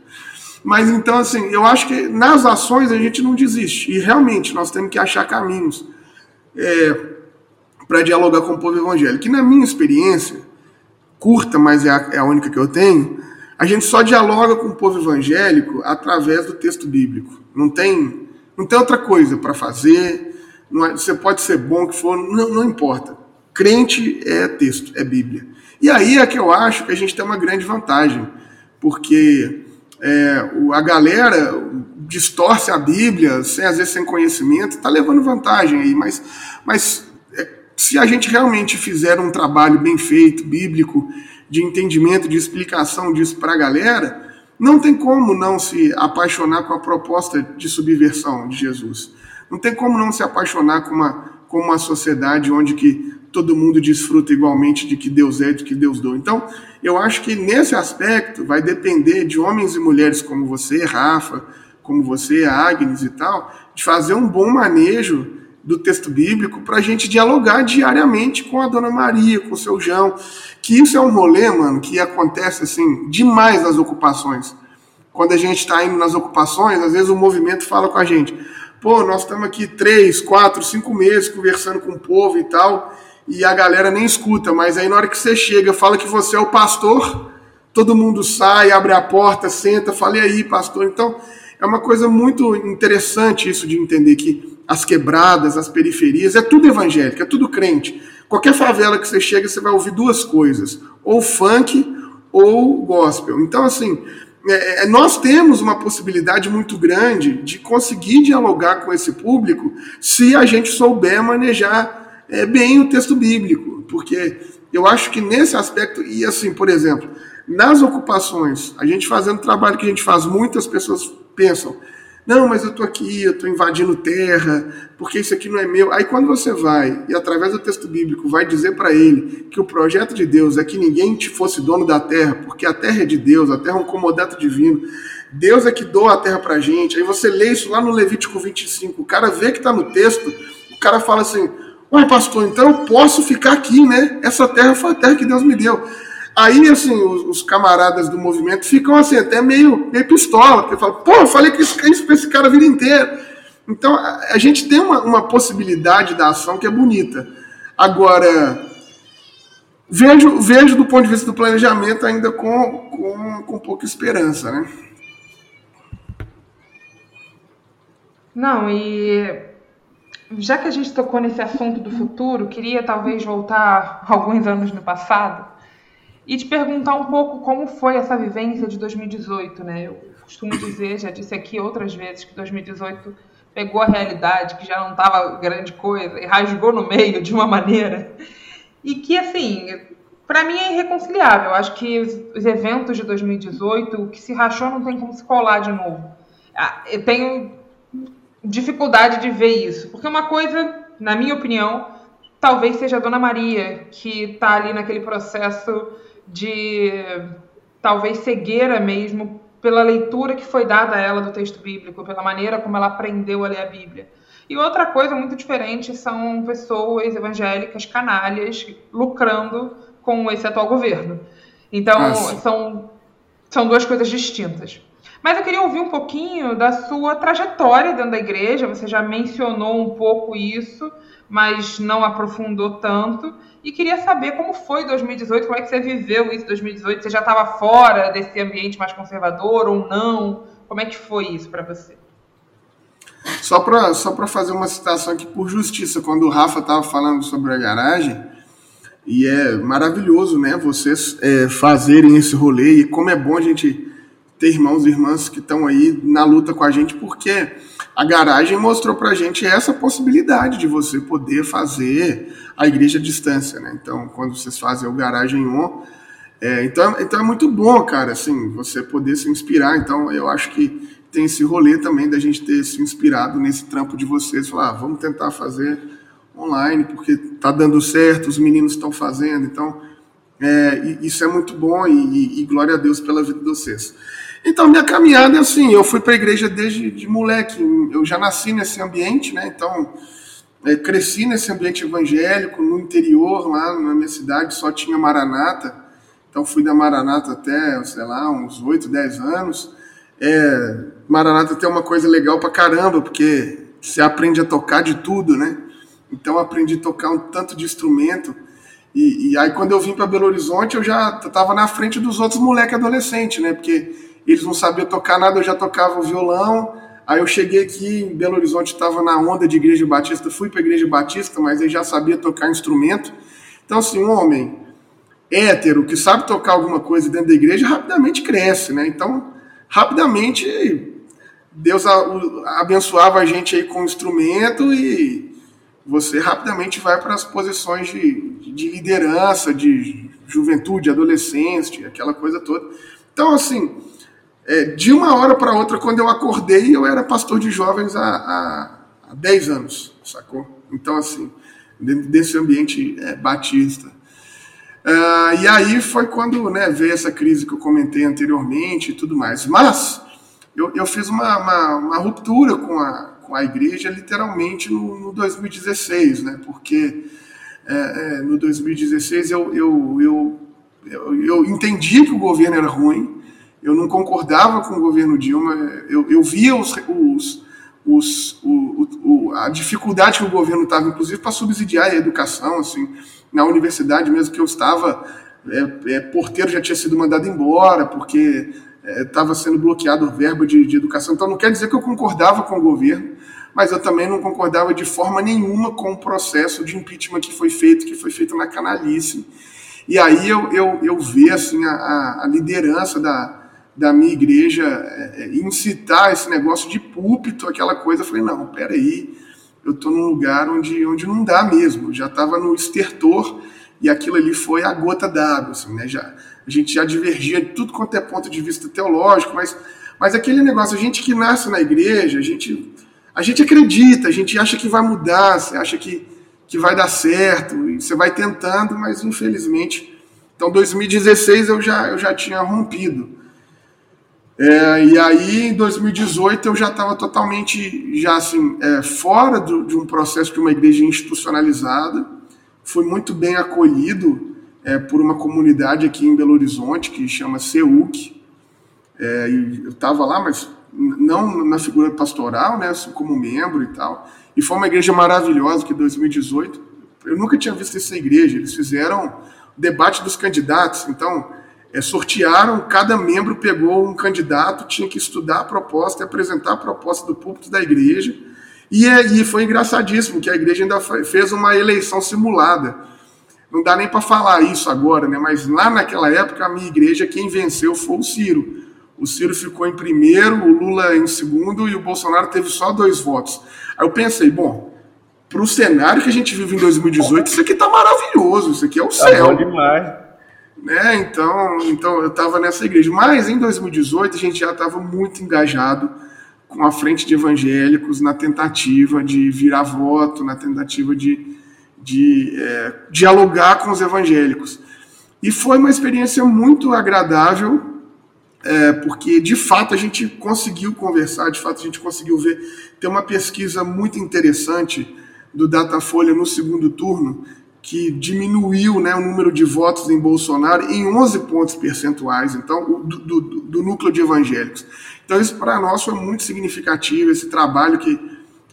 S3: Mas então, assim, eu acho que nas ações a gente não desiste. E realmente nós temos que achar caminhos é, para dialogar com o povo evangélico. Que na minha experiência, curta, mas é a, é a, única que eu tenho, a gente só dialoga com o povo evangélico através do texto bíblico. Não tem, não tem outra coisa para fazer. É, você pode ser bom que for, não, não importa. Crente é texto, é Bíblia. E aí é que eu acho que a gente tem uma grande vantagem, porque é, a galera distorce a Bíblia, sem, às vezes sem conhecimento, está levando vantagem aí, mas, mas é, se a gente realmente fizer um trabalho bem feito, bíblico, de entendimento, de explicação disso para a galera, não tem como não se apaixonar com a proposta de subversão de Jesus. Não tem como não se apaixonar com uma, com uma sociedade onde que todo mundo desfruta igualmente de que Deus é, de que Deus doa. Então, eu acho que nesse aspecto vai depender de homens e mulheres como você, Rafa, como você, Agnes e tal, de fazer um bom manejo do texto bíblico para a gente dialogar diariamente com a Dona Maria, com o seu João. Que isso é um rolê, mano, que acontece assim demais nas ocupações. Quando a gente está indo nas ocupações, às vezes o movimento fala com a gente: pô, nós estamos aqui três, quatro, cinco meses conversando com o povo e tal, e a galera nem escuta, mas aí na hora que você chega, fala que você é o pastor, todo mundo sai, abre a porta, senta, fala, e aí, pastor? Então, é uma coisa muito interessante isso de entender que as quebradas, as periferias, é tudo evangélico, é tudo crente. Qualquer favela que você chega, você vai ouvir duas coisas: ou funk ou gospel. Então, assim, é, é, nós temos uma possibilidade muito grande de conseguir dialogar com esse público se a gente souber manejar é, bem o texto bíblico. Porque eu acho que nesse aspecto, e assim, por exemplo, nas ocupações, a gente fazendo trabalho que a gente faz, muitas pessoas pensam, não, mas eu estou aqui, eu estou invadindo terra, porque isso aqui não é meu. Aí quando você vai e através do texto bíblico vai dizer para ele que o projeto de Deus é que ninguém te fosse dono da terra, porque a terra é de Deus, a terra é um comodato divino. Deus é que doa a terra para gente. Aí você lê isso lá no Levítico 25, o cara vê que está no texto, o cara fala assim: Ué, pastor, então eu posso ficar aqui, né? Essa terra foi a terra que Deus me deu. Aí, assim, os, os, camaradas do movimento ficam assim, até meio, meio pistola, porque falam, pô, eu falei que isso, pra esse cara a vida inteira. Então, a, a gente tem uma, uma possibilidade da ação que é bonita. Agora, vejo, vejo do ponto de vista do planejamento ainda com, com, com pouca esperança, né?
S2: Não, e já que a gente tocou nesse assunto do futuro, queria talvez voltar alguns anos no passado e te perguntar um pouco como foi essa vivência de 2018, né? Eu costumo dizer, já disse aqui outras vezes, que 2018 pegou a realidade, que já não estava grande coisa, e rasgou no meio de uma maneira. E que, assim, para mim é irreconciliável. Acho que os eventos de 2018, o que se rachou não tem como se colar de novo. Ah, eu tenho dificuldade de ver isso, porque uma coisa, na minha opinião, talvez seja a Dona Maria, que está ali naquele processo de talvez cegueira mesmo pela leitura que foi dada a ela do texto bíblico, pela maneira como ela aprendeu a ler a Bíblia. E outra coisa muito diferente são pessoas evangélicas canalhas lucrando com esse atual governo. Então, ah, são, são duas coisas distintas. Mas eu queria ouvir um pouquinho da sua trajetória dentro da igreja. Você já mencionou um pouco isso, mas não aprofundou tanto. E queria saber como foi 2018, como é que você viveu isso em 2018? Você já estava fora desse ambiente mais conservador ou não? Como é que foi isso para você?
S3: Só para só fazer uma citação aqui por justiça, quando o Rafa estava falando sobre a garagem, e é maravilhoso, né, vocês é, fazerem esse rolê, e como é bom a gente ter irmãos e irmãs que estão aí na luta com a gente, porque a garagem mostrou para a gente essa possibilidade de você poder fazer a igreja à distância, né? Então, quando vocês fazem o garagem on, é, então, então é muito bom, cara, assim, você poder se inspirar. Então, eu acho que tem esse rolê também da gente ter se inspirado nesse trampo de vocês, falar, ah, vamos tentar fazer online, porque tá dando certo, os meninos estão fazendo, então é, isso é muito bom e, e, e glória a Deus pela vida de vocês. Então, minha caminhada é assim, eu fui para a igreja desde de moleque, eu já nasci nesse ambiente, né? Então, é, cresci nesse ambiente evangélico, no interior, lá na minha cidade, só tinha Maranata. Então, fui da Maranata até, sei lá, uns 8, 10 anos. É, Maranata tem uma coisa legal pra caramba, porque você aprende a tocar de tudo, né? Então, aprendi a tocar um tanto de instrumento. E, e aí, quando eu vim para Belo Horizonte, eu já estava na frente dos outros moleques adolescentes, né? Porque eles não sabiam tocar nada, eu já tocava violão. Aí eu cheguei aqui em Belo Horizonte, estava na onda de igreja batista, fui para a igreja batista, mas aí já sabia tocar instrumento. Então, assim, um homem hétero que sabe tocar alguma coisa dentro da igreja rapidamente cresce, né? Então, rapidamente Deus abençoava a gente aí com o instrumento e você rapidamente vai para as posições de, de liderança, de juventude, adolescência, aquela coisa toda. Então, assim, é, de uma hora para outra, quando eu acordei, eu era pastor de jovens há, há, há 10 anos, sacou? Então, assim, dentro desse ambiente é, batista. Uh, e aí foi quando né, veio essa crise que eu comentei anteriormente e tudo mais. Mas eu, eu fiz uma, uma, uma, ruptura com a, com a igreja literalmente no, no 2016, né? Porque é, é, no 2016 eu, eu, eu, eu, eu entendi que o governo era ruim, eu não concordava com o governo Dilma, eu, eu via os, os, os, o, o, a dificuldade que o governo estava, inclusive para subsidiar a educação, assim, na universidade mesmo que eu estava, é, é, porteiro já tinha sido mandado embora, porque estava é, sendo bloqueado verba de, de educação. Então não quer dizer que eu concordava com o governo, mas eu também não concordava de forma nenhuma com o processo de impeachment que foi feito, que foi feito na canalice. E aí eu, eu, eu vi assim, a, a liderança da, da minha igreja é, é, incitar esse negócio de púlpito, aquela coisa. Eu falei, não, peraí, eu estou num lugar onde, onde não dá mesmo. Eu já estava no estertor e aquilo ali foi a gota d'água. Assim, né? já, a gente já divergia de tudo quanto é ponto de vista teológico, mas, mas aquele negócio, a gente que nasce na igreja, a gente a gente acredita, a gente acha que vai mudar, você acha que, que vai dar certo, e você vai tentando, mas infelizmente. Então, 2016 eu já, eu já tinha rompido. É, e aí, em 2018, eu já estava totalmente, já assim, é, fora do, de um processo de uma igreja institucionalizada. Fui muito bem acolhido é, por uma comunidade aqui em Belo Horizonte que chama CEUC. É, eu estava lá, mas não na figura pastoral, né, assim, como membro e tal. E foi uma igreja maravilhosa que 2018, eu nunca tinha visto essa igreja, eles fizeram debate dos candidatos, então é, sortearam, cada membro pegou um candidato, tinha que estudar a proposta e apresentar a proposta do púlpito da igreja. E, é, e foi engraçadíssimo que a igreja ainda fez uma eleição simulada. Não dá nem para falar isso agora, né? Mas lá naquela época a minha igreja quem venceu foi o Ciro. O Ciro ficou em primeiro, o Lula em segundo e o Bolsonaro teve só dois votos. Aí eu pensei, bom, para o cenário que a gente vive em 2018, isso aqui tá maravilhoso, isso aqui é o tá céu. Bom demais. Né? Então, então eu estava nessa igreja. Mas em 2018 a gente já estava muito engajado com a frente de evangélicos na tentativa de virar voto, na tentativa de, de é, dialogar com os evangélicos. E foi uma experiência muito agradável é, porque de fato a gente conseguiu conversar, de fato a gente conseguiu ver. Tem uma pesquisa muito interessante do Datafolha no segundo turno que diminuiu né, o número de votos em Bolsonaro em 11 pontos percentuais, então do, do, do núcleo de evangélicos. Então isso para nós foi muito significativo, esse trabalho que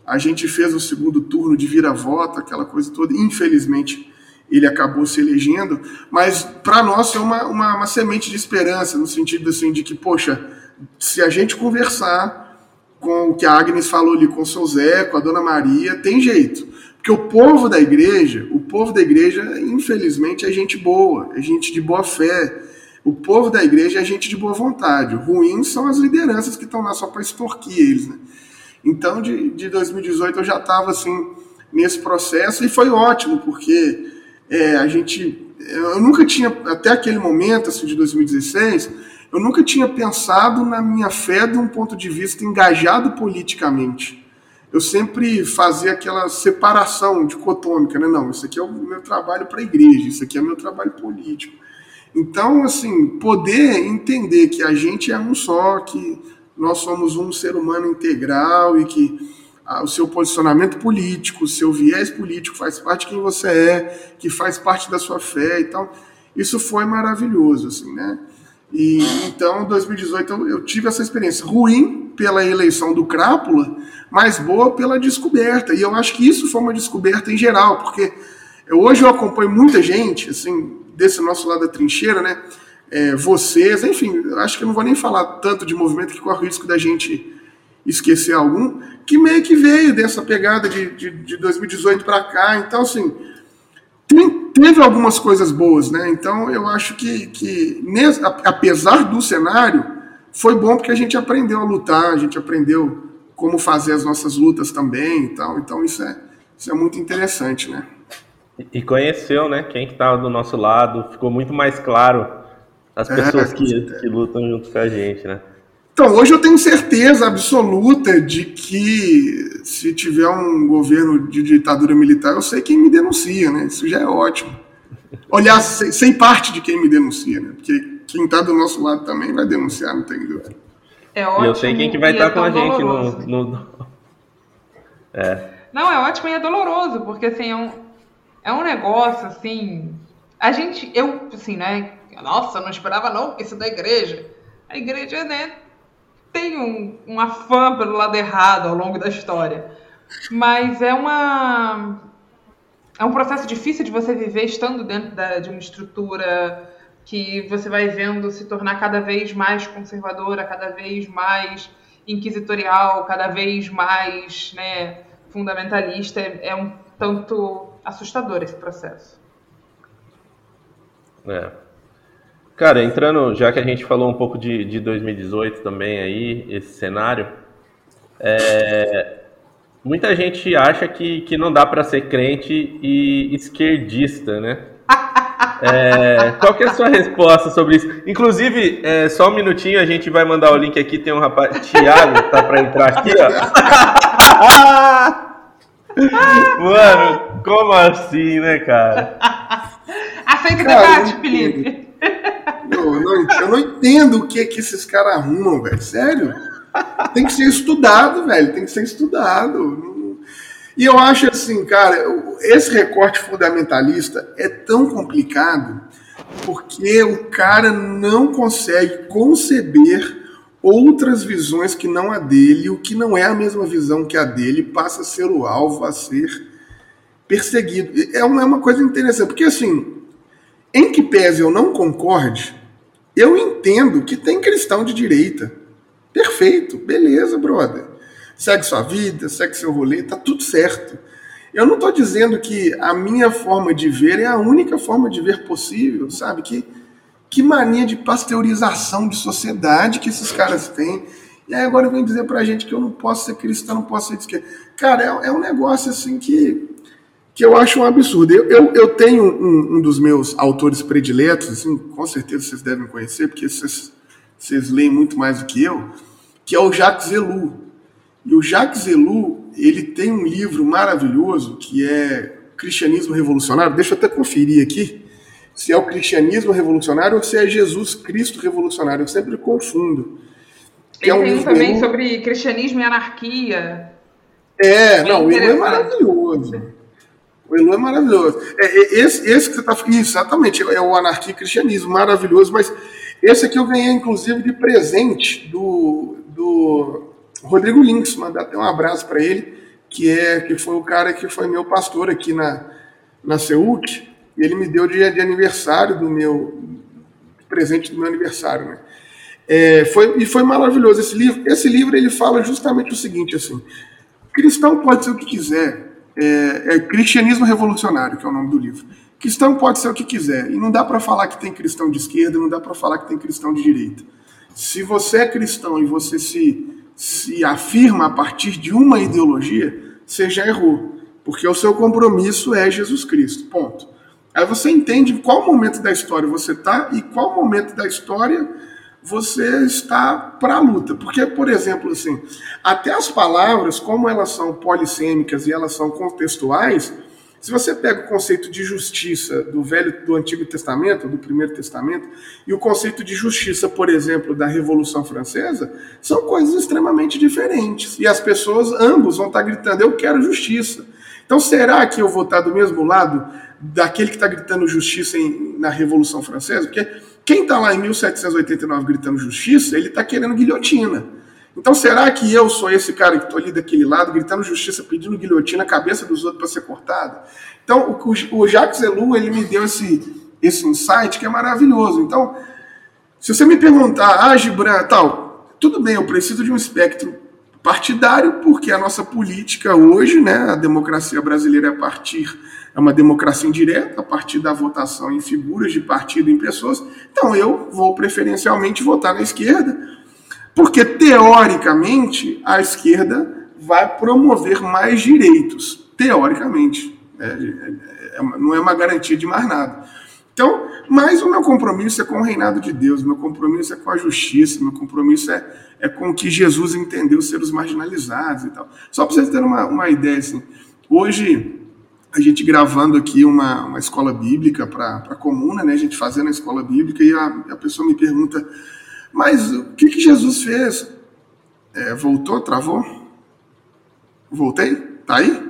S3: a gente fez no segundo turno de vira-voto, aquela coisa toda, infelizmente ele acabou se elegendo, mas para nós é uma, uma, uma, semente de esperança, no sentido assim de que, poxa, se a gente conversar com o que a Agnes falou ali com o seu Zé, com a Dona Maria, tem jeito. Porque o povo da igreja, o povo da igreja, infelizmente, é gente boa, é gente de boa fé. O povo da igreja é gente de boa vontade. Ruim são as lideranças que estão lá só para extorquir eles. Né? Então, de, de 2018 eu já estava assim nesse processo e foi ótimo, porque é, a gente. Eu nunca tinha, até aquele momento, assim, de 2016, eu nunca tinha pensado na minha fé de um ponto de vista engajado politicamente. Eu sempre fazia aquela separação dicotômica, né? Não, isso aqui é o meu trabalho para a igreja, isso aqui é meu trabalho político. Então, assim, poder entender que a gente é um só, que nós somos um ser humano integral e que o seu posicionamento político, o seu viés político faz parte de quem você é, que faz parte da sua fé e tal. Isso foi maravilhoso, assim, né? E então, em 2018 eu, eu tive essa experiência ruim pela eleição do Crápula, mas boa pela descoberta. E eu acho que isso foi uma descoberta em geral, porque eu, hoje eu acompanho muita gente, assim, desse nosso lado da trincheira, né? É, vocês, enfim, acho que eu não vou nem falar tanto de movimento que corre o risco da gente esquecer algum, que meio que veio dessa pegada de, de, de 2018 para cá. Então, assim, tem, teve algumas coisas boas, né? Então, eu acho que, que apesar do cenário, foi bom porque a gente aprendeu a lutar, a gente aprendeu como fazer as nossas lutas também e tal. Então, isso é, isso é muito interessante, né?
S1: E conheceu, né, quem estava do nosso lado, ficou muito mais claro as é, pessoas é, que, que lutam junto com a gente, né?
S3: Então, hoje eu tenho certeza absoluta de que se tiver um governo de ditadura militar, eu sei quem me denuncia, né? Isso já é ótimo. Olhar sem parte de quem me denuncia, né? Porque quem está do nosso lado também vai denunciar, não tem dúvida.
S1: É ótimo. E eu sei quem que vai estar é tá com a gente no, no,
S2: É. Não, é ótimo e é doloroso, porque assim, é um, é um negócio assim. A gente, eu, assim, né? Nossa, não esperava não isso da igreja. A igreja, né? tem um, um afã pelo lado errado ao longo da história. Mas é uma. É um processo difícil de você viver estando dentro da, de uma estrutura que você vai vendo se tornar cada vez mais conservadora, cada vez mais inquisitorial, cada vez mais né, fundamentalista. É, é um tanto assustador esse processo.
S1: É. Cara, entrando, já que a gente falou um pouco de, de 2018 também aí, esse cenário, é, muita gente acha que, que não dá para ser crente e esquerdista, né? É, qual que é a sua resposta sobre isso? Inclusive, é, só um minutinho, a gente vai mandar o link aqui, tem um rapaz, Thiago, tá para entrar aqui, ó. Mano, como assim, né, cara?
S2: Aceita o debate, Felipe.
S3: Eu não, eu não entendo o que, que esses caras arrumam, velho. Sério. Tem que ser estudado, velho. Tem que ser estudado. E eu acho assim, cara, esse recorte fundamentalista é tão complicado porque o cara não consegue conceber outras visões que não a dele, o que não é a mesma visão que a dele passa a ser o alvo a ser perseguido. É uma, é uma coisa interessante, porque assim, em que pese eu não concorde, eu entendo que tem cristão de direita. Perfeito, beleza, brother. Segue sua vida, segue seu rolê, tá tudo certo. Eu não estou dizendo que a minha forma de ver é a única forma de ver possível, sabe? Que, que mania de pasteurização de sociedade que esses caras têm. E aí agora vem dizer pra gente que eu não posso ser cristão, não posso ser de esquerda. Cara, é, é um negócio assim que que eu acho um absurdo. Eu, eu, eu tenho um, um, dos meus autores prediletos, assim, com certeza vocês devem conhecer, porque vocês, vocês leem muito mais do que eu, que é o Jacques Ellul. E o Jacques Ellul, ele tem um livro maravilhoso que é Cristianismo Revolucionário. Deixa eu até conferir aqui se é o cristianismo revolucionário ou se é Jesus Cristo revolucionário. Eu sempre confundo.
S2: Ele é um tem também sobre cristianismo e anarquia.
S3: É, não, ele é maravilhoso. O Elu é maravilhoso. É, é, esse, esse que você está falando, exatamente, é o anarquia e cristianismo, maravilhoso, mas esse aqui eu ganhei, inclusive, de presente do, do Rodrigo Links, mandar até um abraço para ele, que é que foi o cara que foi meu pastor aqui na, na CEUC, e ele me deu de, de aniversário do meu presente do meu aniversário, né? É, foi, e foi maravilhoso esse livro. Esse livro ele fala justamente o seguinte assim: cristão pode ser o que quiser, é, é, Cristianismo Revolucionário, que é o nome do livro. Cristão pode ser o que quiser, e não dá para falar que tem cristão de esquerda, não dá para falar que tem cristão de direita. Se você é cristão e você se, se afirma a partir de uma ideologia, você já errou, porque o seu compromisso é Jesus Cristo. Ponto. Aí você entende em qual momento da história você está e qual momento da história você está para a luta. Porque, por exemplo, assim, até as palavras, como elas são polissêmicas e elas são contextuais, se você pega o conceito de justiça do Velho do Antigo Testamento, do Primeiro Testamento, e o conceito de justiça, por exemplo, da Revolução Francesa, são coisas extremamente diferentes. E as pessoas, ambos, vão estar gritando: "Eu quero justiça". Então, será que eu vou estar do mesmo lado daquele que está gritando justiça em, na Revolução Francesa? Porque quem está lá em 1789 gritando justiça, ele está querendo guilhotina. Então, será que eu sou esse cara que estou ali daquele lado, gritando justiça, pedindo guilhotina, a cabeça dos outros para ser cortada? Então, o, o Jacques Ellul, ele me deu esse, esse insight que é maravilhoso. Então, se você me perguntar, ah, Gibran, tal, tudo bem, eu preciso de um espectro partidário, porque a nossa política hoje, né, a democracia brasileira é a partir é uma democracia indireta, a partir da votação em figuras de partido em pessoas. Então eu vou preferencialmente votar na esquerda, porque teoricamente a esquerda vai promover mais direitos. Teoricamente. É, é, é, não é uma garantia de mais nada. Então, Mas o meu compromisso é com o reinado de Deus, meu compromisso é com a justiça, meu compromisso é, é com o que Jesus entendeu ser os marginalizados e tal. Só para vocês terem uma, uma ideia, assim, hoje a gente gravando aqui uma, uma escola bíblica para a comuna, né? A gente fazendo a escola bíblica e a, a pessoa me pergunta, mas o que, que Jesus fez? É, voltou? Travou? Voltei? Tá aí?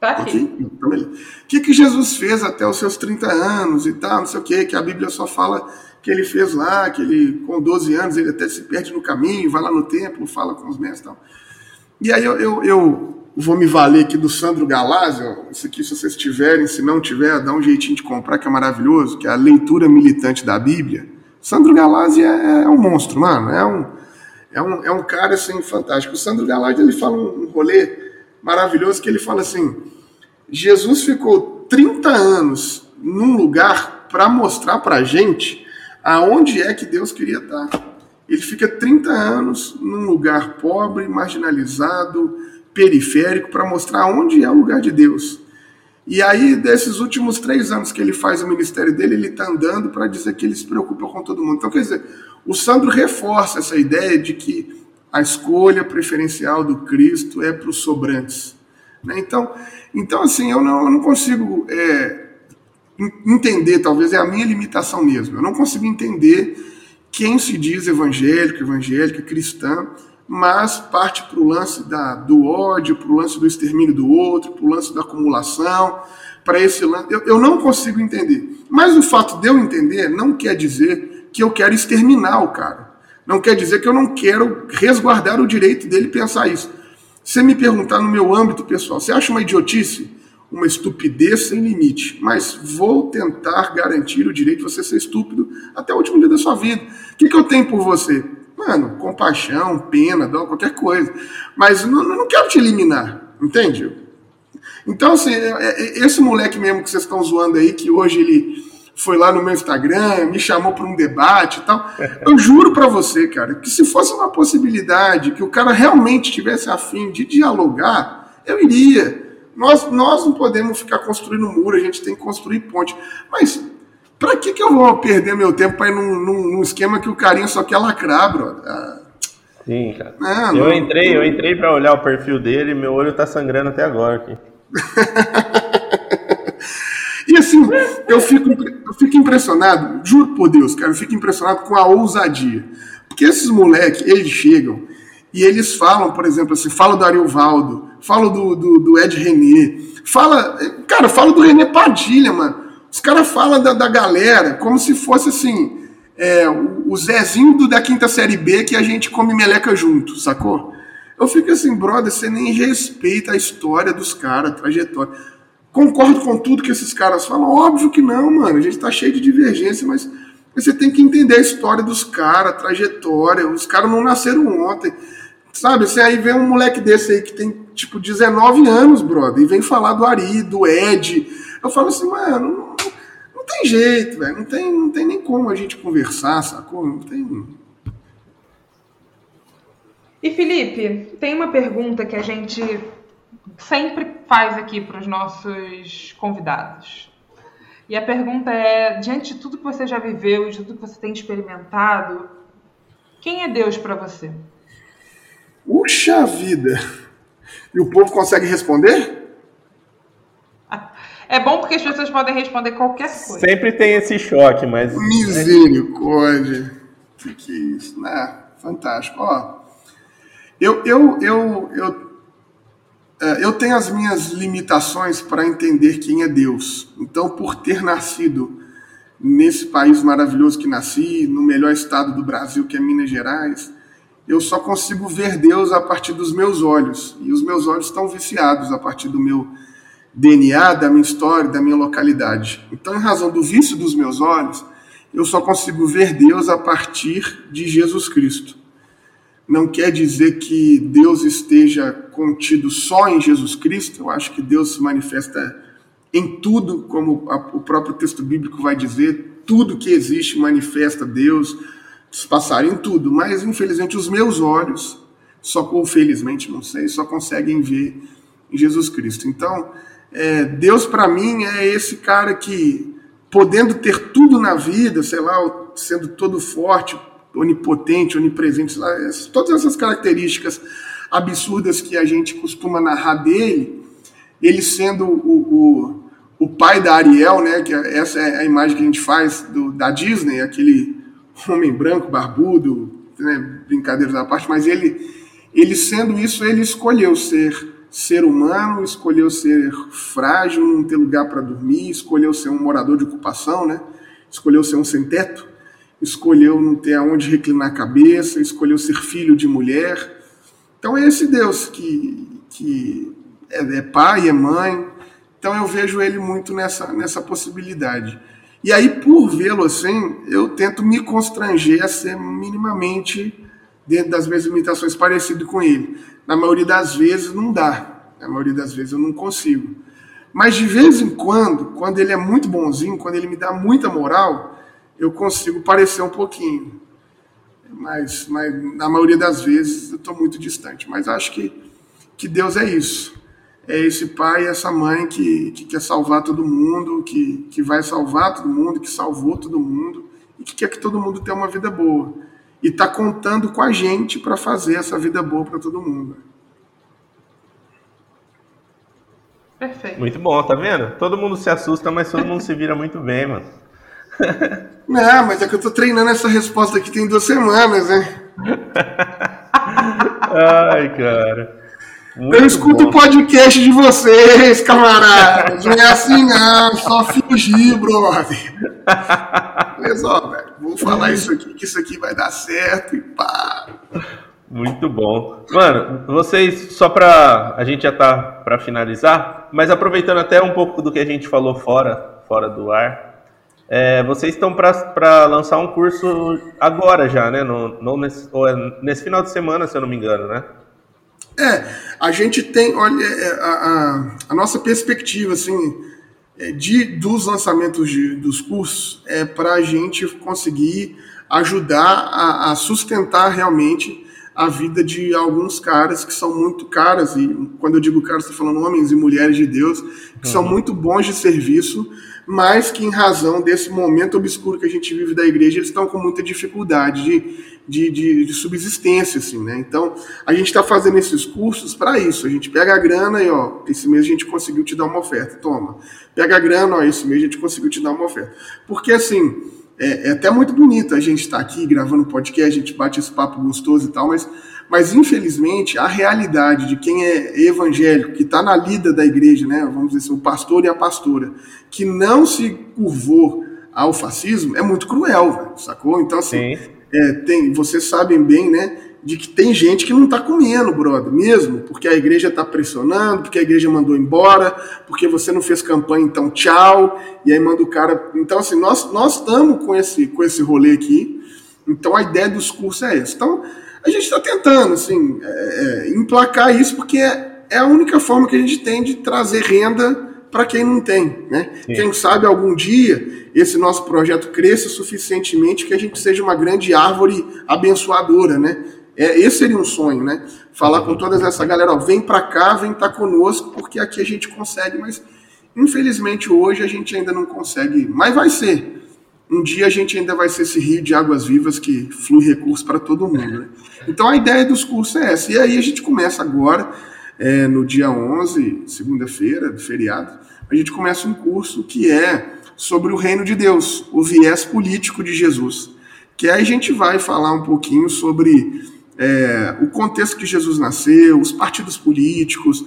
S2: Tá aqui.
S3: Então, o que, que Jesus fez até os seus 30 anos e tal, não sei o quê, que a Bíblia só fala que ele fez lá, que ele, com 12 anos, ele até se perde no caminho, vai lá no templo, fala com os mestres e tal. E aí eu, eu, eu vou me valer aqui do Sandro Galazio, isso aqui, se vocês tiverem, se não tiver, dá um jeitinho de comprar, que é maravilhoso, que é a leitura militante da Bíblia. Sandro Galazzi é, é um monstro, mano, é um, é um, é um cara, assim, fantástico. O Sandro Galazzi, ele fala um rolê maravilhoso que ele fala assim: Jesus ficou 30 anos num lugar para mostrar para gente aonde é que Deus queria estar. Ele fica 30 anos num lugar pobre, marginalizado, periférico, para mostrar onde é o lugar de Deus. E aí, desses últimos três anos que ele faz o ministério dele, ele está andando para dizer que ele se preocupa com todo mundo. Então, quer dizer, o Sandro reforça essa ideia de que a escolha preferencial do Cristo é para os sobrantes. Né? Então, então, assim, eu não, eu não consigo é, entender, talvez é a minha limitação mesmo, eu não consigo entender quem se diz evangélico, evangélica, cristã, mas parte para o lance da, do ódio, para o lance do extermínio do outro, para o lance da acumulação, para esse lance. Eu, eu não consigo entender. Mas o fato de eu entender não quer dizer que eu quero exterminar o cara. Não quer dizer que eu não quero resguardar o direito dele pensar isso. Se me perguntar no meu âmbito pessoal, você acha uma idiotice? Uma estupidez sem limite. Mas vou tentar garantir o direito de você ser estúpido até o último dia da sua vida. O que, que eu tenho por você? Mano, compaixão, pena, dó, qualquer coisa. Mas não, não quero te eliminar, entende? Então, assim, é, é, esse moleque mesmo que vocês estão zoando aí, que hoje ele foi lá no meu Instagram, me chamou para um debate e tal. Eu juro para você, cara, que se fosse uma possibilidade que o cara realmente tivesse afim de dialogar, eu iria. Nós, nós não podemos ficar construindo muro, a gente tem que construir ponte. Mas para que, que eu vou perder meu tempo para ir num, num, num, esquema que o carinha só quer lacrar, bro? Ah.
S1: Sim, cara. Não, eu não, entrei, eu entrei para olhar o perfil dele e meu olho tá sangrando até agora aqui.
S3: E assim, eu fico, eu fico impressionado, juro por Deus, cara, eu fico impressionado com a ousadia. Porque esses moleques, eles chegam e eles falam, por exemplo, assim, fala do Ariovaldo, fala do, do, do Ed René, fala, cara, fala do René Padilha, mano. Os caras falam da, da galera como se fosse assim, é, o Zezinho do, da quinta série B que a gente come meleca junto, sacou? Eu fico assim, brother, você nem respeita a história dos caras, a trajetória. Concordo com tudo que esses caras falam? Óbvio que não, mano. A gente tá cheio de divergência, mas você tem que entender a história dos caras, a trajetória. Os caras não nasceram ontem. Sabe, você aí vê um moleque desse aí que tem, tipo, 19 anos, brother, e vem falar do Ari, do Ed. Eu falo assim, mano, tem jeito, velho. Não tem, não tem nem como a gente conversar, sacou? Não tem.
S2: E Felipe, tem uma pergunta que a gente sempre faz aqui para os nossos convidados. E a pergunta é: diante de tudo que você já viveu, de tudo que você tem experimentado, quem é Deus para você?
S3: Puxa vida! E o povo consegue responder?
S2: É bom porque as pessoas podem responder qualquer coisa.
S1: Sempre tem esse choque, mas.
S3: Misericórdia! O que, que é isso? Ah, fantástico. Ó, eu, eu, eu, eu é, eu tenho as minhas limitações para entender quem é Deus. Então, por ter nascido nesse país maravilhoso que nasci, no melhor estado do Brasil, que é Minas Gerais, eu só consigo ver Deus a partir dos meus olhos. E os meus olhos estão viciados a partir do meu DNA, da minha história, da minha localidade. Então, em razão do vício dos meus olhos, eu só consigo ver Deus a partir de Jesus Cristo não quer dizer que Deus esteja contido só em Jesus Cristo. Eu acho que Deus se manifesta em tudo, como o próprio texto bíblico vai dizer, tudo que existe manifesta Deus, passar em tudo. Mas infelizmente os meus olhos, só ou felizmente não sei, só conseguem ver em Jesus Cristo. Então, é, Deus para mim é esse cara que podendo ter tudo na vida, sei lá, sendo todo forte, onipotente, onipresente, lá, todas essas características absurdas que a gente costuma narrar dele, ele sendo o, o, o pai da Ariel, né, que é, essa é a imagem que a gente faz do, da Disney, aquele homem branco, barbudo, né, brincadeiras à parte, mas ele, ele sendo isso, ele escolheu ser ser humano, escolheu ser frágil, não ter lugar para dormir, escolheu ser um morador de ocupação, né? escolheu ser um sem-teto, escolheu não ter aonde reclinar a cabeça, escolheu ser filho de mulher. Então é esse Deus que, que é, é pai, é mãe. Então eu vejo ele muito nessa, nessa possibilidade. E aí, por vê-lo assim, eu tento me constranger a ser minimamente, dentro das minhas limitações, parecido com ele. Na maioria das vezes não dá. Na maioria das vezes eu não consigo. Mas de vez em quando, quando ele é muito bonzinho, quando ele me dá muita moral, eu consigo parecer um pouquinho. Mas, mas na maioria das vezes eu estou muito distante. Mas acho que, que Deus é isso. É esse pai essa mãe que, que quer salvar todo mundo, que, que vai salvar todo mundo, que salvou todo mundo e que quer que todo mundo tenha uma vida boa e está contando com a gente para fazer essa vida boa para todo mundo.
S2: Perfeito.
S1: Muito bom, tá vendo? Todo mundo se assusta, mas todo mundo se vira muito bem, mano.
S3: Não, mas é que eu tô treinando essa resposta aqui tem duas semanas, né?
S1: Ai, cara.
S3: Muito eu escuto o podcast de vocês, camaradas. Não é assim, não. Só fingir, brother. Velho, vou falar isso aqui, que isso aqui vai dar certo e pá.
S1: Muito bom. Mano, vocês, só pra. A gente já tá pra finalizar, mas aproveitando até um pouco do que a gente falou fora, fora do ar, é, vocês estão para lançar um curso agora já, né? No, no, nesse, é nesse final de semana, se eu não me engano, né?
S3: É, a gente tem, olha, é, a, a, a nossa perspectiva, assim, de, dos lançamentos de, dos cursos é para a gente conseguir ajudar a, a, sustentar realmente a vida de alguns caras que são muito caras, e quando eu digo caras, estou falando homens e mulheres de Deus, que uhum. são muito bons de serviço, mas que em razão desse momento obscuro que a gente vive da igreja, eles estão com muita dificuldade de, de, de, de subsistência, assim, né? Então, a gente está fazendo esses cursos para isso. A gente pega a grana e, ó, esse mês a gente conseguiu te dar uma oferta, toma. Pega a grana, ó, esse mês a gente conseguiu te dar uma oferta. Porque, assim, é, é até muito bonito a gente estar tá aqui gravando podcast, a gente bate esse papo gostoso e tal, mas mas, infelizmente, a realidade de quem é evangélico, que está na lida da igreja, né, vamos dizer assim, o pastor e a pastora, que não se curvou ao fascismo, é muito cruel, véio, sacou? Então, assim, é, tem, vocês sabem bem, né, de que tem gente que não está comendo, brother, mesmo, porque a igreja está pressionando, porque a igreja mandou embora, porque você não fez campanha, então tchau, e aí manda o cara. Então, assim, nós estamos com esse, com esse rolê aqui, então a ideia dos cursos é essa. Então, a gente está tentando, assim, é, é, emplacar isso, porque é, é, a única forma que a gente tem de trazer renda para quem não tem, né? Quem sabe algum dia esse nosso projeto cresça suficientemente que a gente seja uma grande árvore abençoadora, né? É, esse seria um sonho, né? Falar com toda essa galera, ó, vem para cá, vem estar tá conosco, porque aqui a gente consegue, mas infelizmente hoje a gente ainda não consegue, mas vai ser um dia a gente ainda vai ser esse rio de águas vivas que flui recursos para todo mundo. Né? Então a ideia dos cursos é essa. E aí a gente começa agora, é, no dia 11, segunda-feira, do feriado, a gente começa um curso que é sobre o reino de Deus, o viés político de Jesus. Que aí a gente vai falar um pouquinho sobre é, o contexto que Jesus nasceu, os partidos políticos,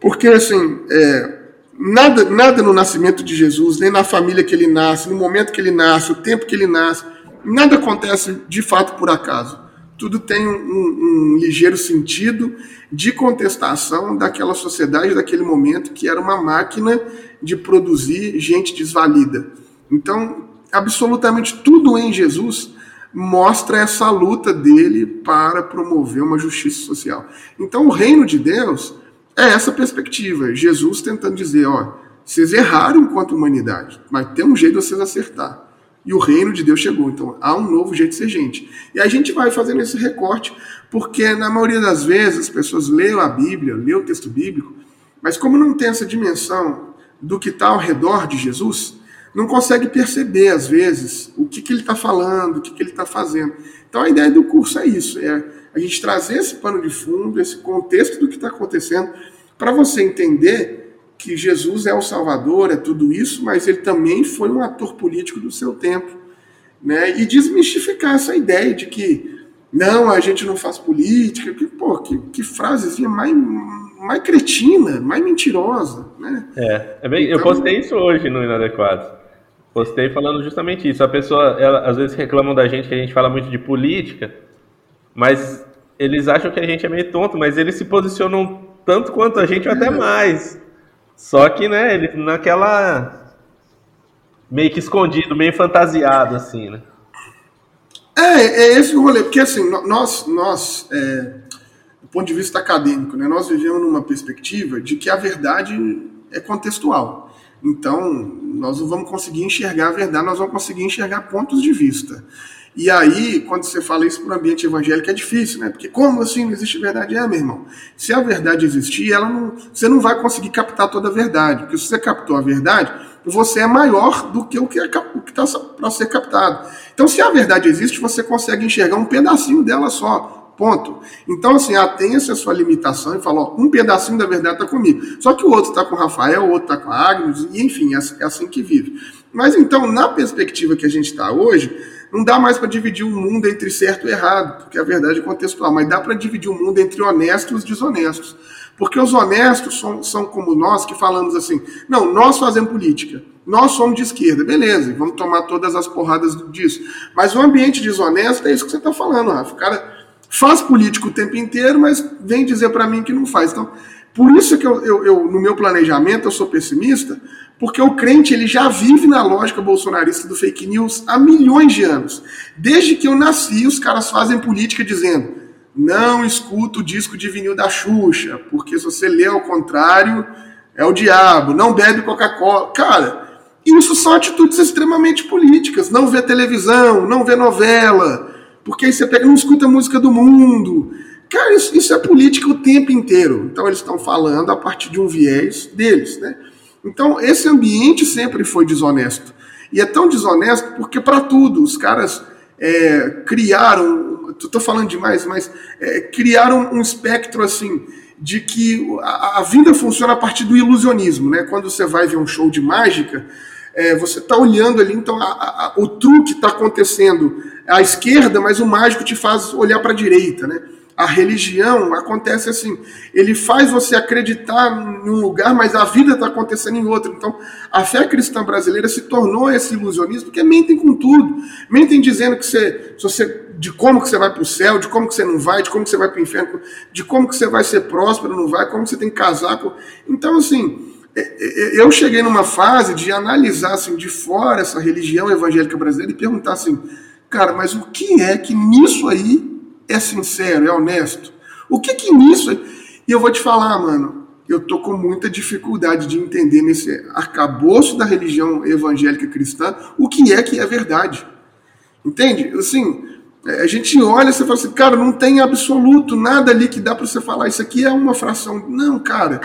S3: porque assim, é, Nada, nada no nascimento de Jesus, nem na família que ele nasce, no momento que ele nasce, o tempo que ele nasce, nada acontece de fato por acaso. Tudo tem um, um, ligeiro sentido de contestação daquela sociedade, daquele momento, que era uma máquina de produzir gente desvalida. Então, absolutamente tudo em Jesus mostra essa luta dele para promover uma justiça social. Então, o reino de Deus é essa perspectiva. Jesus tentando dizer, ó, vocês erraram enquanto humanidade, mas tem um jeito de vocês acertar. E o reino de Deus chegou. Então há um novo jeito de ser gente. E a gente vai fazendo esse recorte, porque na maioria das vezes as pessoas leem a Bíblia, leem o texto bíblico, mas como não tem essa dimensão do que está ao redor de Jesus, não consegue perceber, às vezes, o que, que ele está falando, o que, que ele está fazendo. Então, a ideia do curso é isso: é a gente trazer esse pano de fundo, esse contexto do que está acontecendo, para você entender que Jesus é o Salvador, é tudo isso, mas ele também foi um ator político do seu tempo. Né? E desmistificar essa ideia de que não, a gente não faz política, que, pô, que, que frasezinha mais, mais cretina, mais mentirosa. Né?
S1: É, é bem, então, eu postei isso hoje no Inadequado. Postei falando justamente isso. A pessoa, ela, às vezes reclamam da gente que a gente fala muito de política, mas eles acham que a gente é meio tonto, mas eles se posicionam tanto quanto a gente ou até mais. Só que, né, ele naquela meio que escondido, meio fantasiado, assim, né?
S3: É, é esse o rolê, porque assim, nós, nós é, do ponto de vista acadêmico, né, nós vivemos numa perspectiva de que a verdade é contextual. Então, nós não vamos conseguir enxergar a verdade, nós vamos conseguir enxergar pontos de vista. E aí, quando você fala isso para o ambiente evangélico, é difícil, né? Porque como assim não existe verdade? É, meu irmão. Se a verdade existir, ela não, você não vai conseguir captar toda a verdade. Porque se você captou a verdade, você é maior do que o que é, está para ser captado. Então, se a verdade existe, você consegue enxergar um pedacinho dela só. Ponto. Então, assim, atenha-se a sua limitação e fala, ó, um pedacinho da verdade está comigo. Só que o outro está com o Rafael, o outro está com a Agnes, e enfim, é, é assim que vive. Mas então, na perspectiva que a gente está hoje, não dá mais para dividir o mundo entre certo e errado, porque a verdade é contextual, mas dá para dividir o mundo entre honestos e os desonestos. Porque os honestos são, são como nós que falamos assim: não, nós fazemos política, nós somos de esquerda, beleza, vamos tomar todas as porradas disso. Mas o ambiente desonesto é isso que você está falando, Rafa. O cara faz política o tempo inteiro, mas vem dizer para mim que não faz. Então, por isso que eu, eu, eu, no meu planejamento, eu sou pessimista, porque o crente ele já vive na lógica bolsonarista do fake news há milhões de anos. Desde que eu nasci, os caras fazem política dizendo: não escuta o disco de vinil da Xuxa, porque se você lê ao contrário, é o diabo. Não bebe Coca-Cola. Cara, isso são atitudes extremamente políticas. Não vê televisão, não vê novela, porque aí você pega não escuta música do mundo. Cara, isso, isso é política o tempo inteiro. Então eles estão falando a partir de um viés deles, né? Então, esse ambiente sempre foi desonesto. E é tão desonesto porque, para tudo, os caras é, criaram. Estou falando demais, mas é, criaram um espectro assim de que a, a, vida funciona a partir do ilusionismo. Né? Quando você vai ver um show de mágica, é, você está olhando ali, então a, a, o truque está acontecendo à esquerda, mas o mágico te faz olhar para a direita. Né? A religião acontece assim. Ele faz você acreditar em um lugar, mas a vida está acontecendo em outro. Então, a fé cristã brasileira se tornou esse ilusionismo, porque mentem com tudo. Mentem dizendo que você, você de como que você vai para o céu, de como que você não vai, de como que você vai para o inferno, de como que você vai ser próspero, não vai, como que você tem que casar. Então, assim, é, é, é, eu cheguei numa fase de analisar assim, de fora essa religião evangélica brasileira e perguntar assim, cara, mas o que é que nisso aí é sincero, é honesto? O que que nisso. E eu vou te falar, mano, eu tô com muita dificuldade de entender nesse arcabouço da religião evangélica cristã o que é que é verdade. Entende? Assim, a gente olha e você fala assim, cara, não tem absoluto nada ali que dá para você falar, isso aqui é uma fração. Não, cara,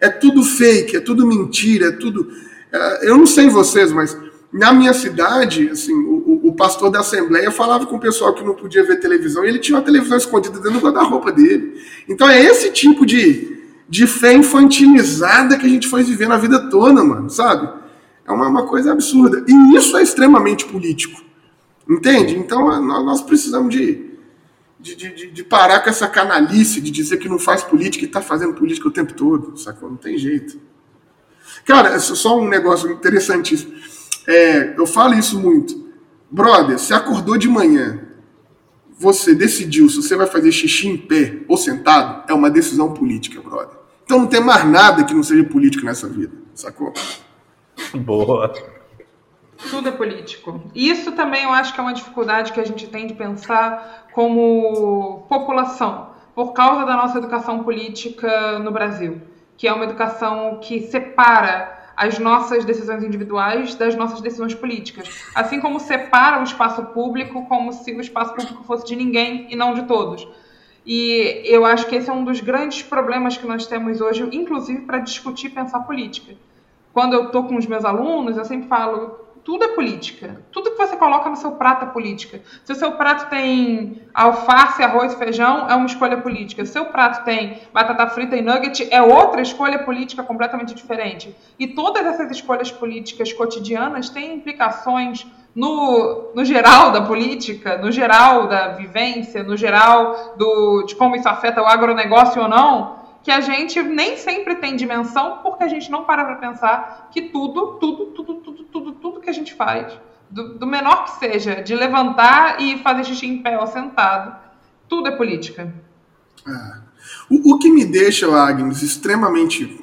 S3: é tudo fake, é tudo mentira, é tudo. É, eu não sei vocês, mas na minha cidade, assim, o, o, pastor da Assembleia falava com o pessoal que não podia ver televisão e ele tinha uma televisão escondida dentro do guarda-roupa dele. Então é esse tipo de, de fé infantilizada que a gente foi vivendo a vida toda, mano, sabe? É uma, uma coisa absurda. E isso é extremamente político. Entende? Então nós precisamos de, de, de, de, parar com essa canalice de dizer que não faz política e está fazendo política o tempo todo, sacou? Não tem jeito. Cara, é só um negócio interessantíssimo. É, eu falo isso muito. Brother, você acordou de manhã, você decidiu se você vai fazer xixi em pé ou sentado, é uma decisão política, brother. Então não tem mais nada que não seja político nessa vida, sacou?
S1: Boa.
S2: Tudo é político. Isso também eu acho que é uma dificuldade que a gente tem de pensar como população, por causa da nossa educação política no Brasil, que é uma educação que separa as nossas decisões individuais das nossas decisões políticas. Assim como separa o espaço público como se o espaço público fosse de ninguém e não de todos. E eu acho que esse é um dos grandes problemas que nós temos hoje, inclusive para discutir e pensar política. Quando eu estou com os meus alunos, eu sempre falo: tudo é política. Tudo que você coloca no seu prato é política. Se o seu prato tem alface, arroz feijão, é uma escolha política. Se o seu prato tem batata frita e nugget, é outra escolha política completamente diferente. E todas essas escolhas políticas cotidianas têm implicações no, no geral da política, no geral da vivência, no geral do, de como isso afeta o agronegócio ou não, que a gente nem sempre tem dimensão porque a gente não para para pensar que tudo, tudo, tudo, tudo, tudo, tudo que a gente faz, do, do menor que seja, de levantar e fazer xixi em pé ou sentado, tudo é política.
S3: É. O, o, que me deixa, Agnes, extremamente.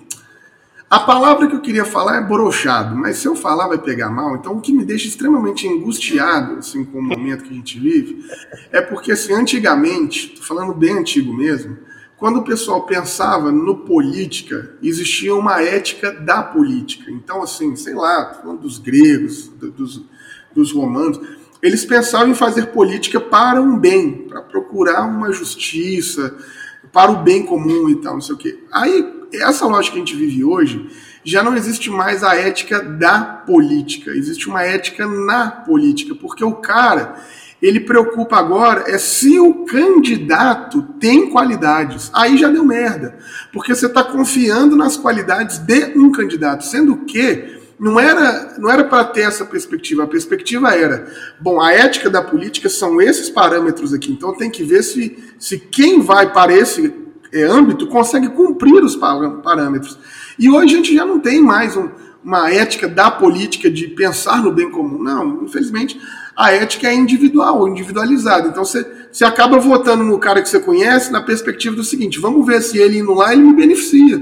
S3: A palavra que eu queria falar é brochado, mas se eu falar vai pegar mal. Então, o que me deixa extremamente angustiado, assim, com o momento que a gente vive, é porque, assim, antigamente, falando bem antigo mesmo, quando o pessoal pensava no política, existia uma ética da política. Então, assim, sei lá, falando dos gregos, dos, dos romanos, eles pensavam em fazer política para um bem, para procurar uma justiça, para o bem comum e tal, não sei o quê. Aí, essa lógica que a gente vive hoje, já não existe mais a ética da política, existe uma ética na política, porque o cara ele preocupa agora é se o candidato tem qualidades. Aí já deu merda. Porque você está confiando nas qualidades de um candidato, sendo que não era não era para ter essa perspectiva. A perspectiva era, bom, a ética da política são esses parâmetros aqui. Então tem que ver se, se quem vai para esse é, âmbito consegue cumprir os parâmetros. E hoje a gente já não tem mais um, uma ética da política de pensar no bem comum. Não, infelizmente a ética é individual, individualizada. Então você, você acaba votando no cara que você conhece na perspectiva do seguinte: vamos ver se ele indo lá ele me beneficia.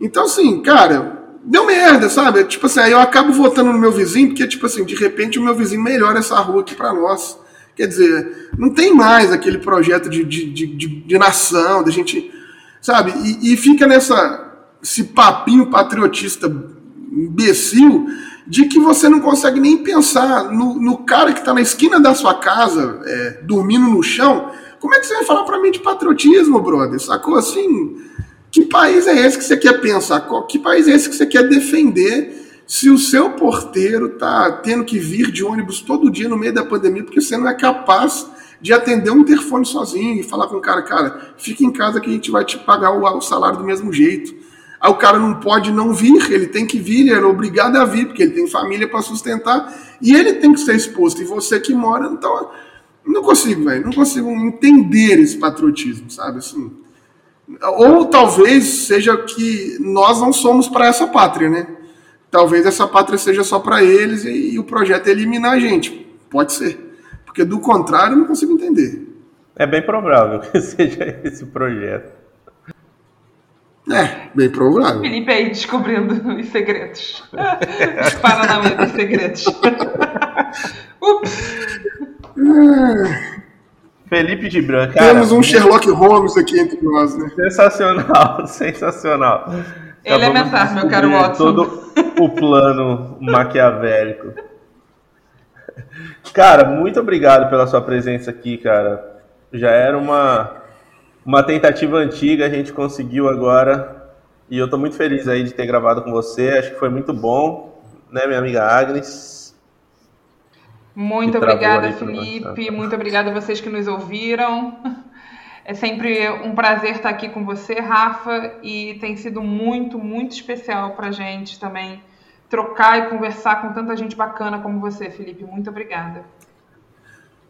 S3: Então, assim, cara, deu merda, sabe? Tipo assim, aí eu acabo votando no meu vizinho, porque, tipo assim, de repente o meu vizinho melhora essa rua aqui para nós. Quer dizer, não tem mais aquele projeto de, de, de, de, de nação, da gente. Sabe? E, e fica nessa. esse papinho patriotista imbecil de que você não consegue nem pensar no, no cara que está na esquina da sua casa, é, dormindo no chão. Como é que você vai falar para mim de patriotismo, brother? Sacou assim? Que país é esse que você quer pensar? Que país é esse que você quer defender se o seu porteiro tá tendo que vir de ônibus todo dia no meio da pandemia porque você não é capaz de atender um interfone sozinho e falar com o cara, cara, fica em casa que a gente vai te pagar o, o salário do mesmo jeito. Aí o cara não pode não vir, ele tem que vir, ele é obrigado a vir, porque ele tem família para sustentar, e ele tem que ser exposto. E você que mora, então, não consigo, velho, não consigo entender esse patriotismo, sabe? Assim, ou talvez seja que nós não somos para essa pátria, né? Talvez essa pátria seja só para eles e, e, o projeto é eliminar a gente. Pode ser. Porque do contrário, eu não consigo entender.
S1: É bem provável que seja esse projeto.
S3: É, bem provável.
S2: Felipe aí descobrindo os segredos. Os Paranauê dos segredos. Ups!
S1: Felipe de Branca.
S3: Temos um Sherlock Holmes aqui entre nós, né?
S1: Sensacional, sensacional.
S2: Elementar, meu caro Watson.
S1: Todo o plano maquiavélico. Cara, muito obrigado pela sua presença aqui, cara. Já era uma uma tentativa antiga, a gente conseguiu agora. E eu estou muito feliz aí de ter gravado com você. Acho que foi muito bom, né, minha amiga Agnes?
S2: Muito obrigada, Felipe. Muito obrigada a vocês que nos ouviram. É sempre um prazer estar aqui com você, Rafa, e tem sido muito, muito especial para gente também trocar e conversar com tanta gente bacana como você, Felipe. Muito obrigada.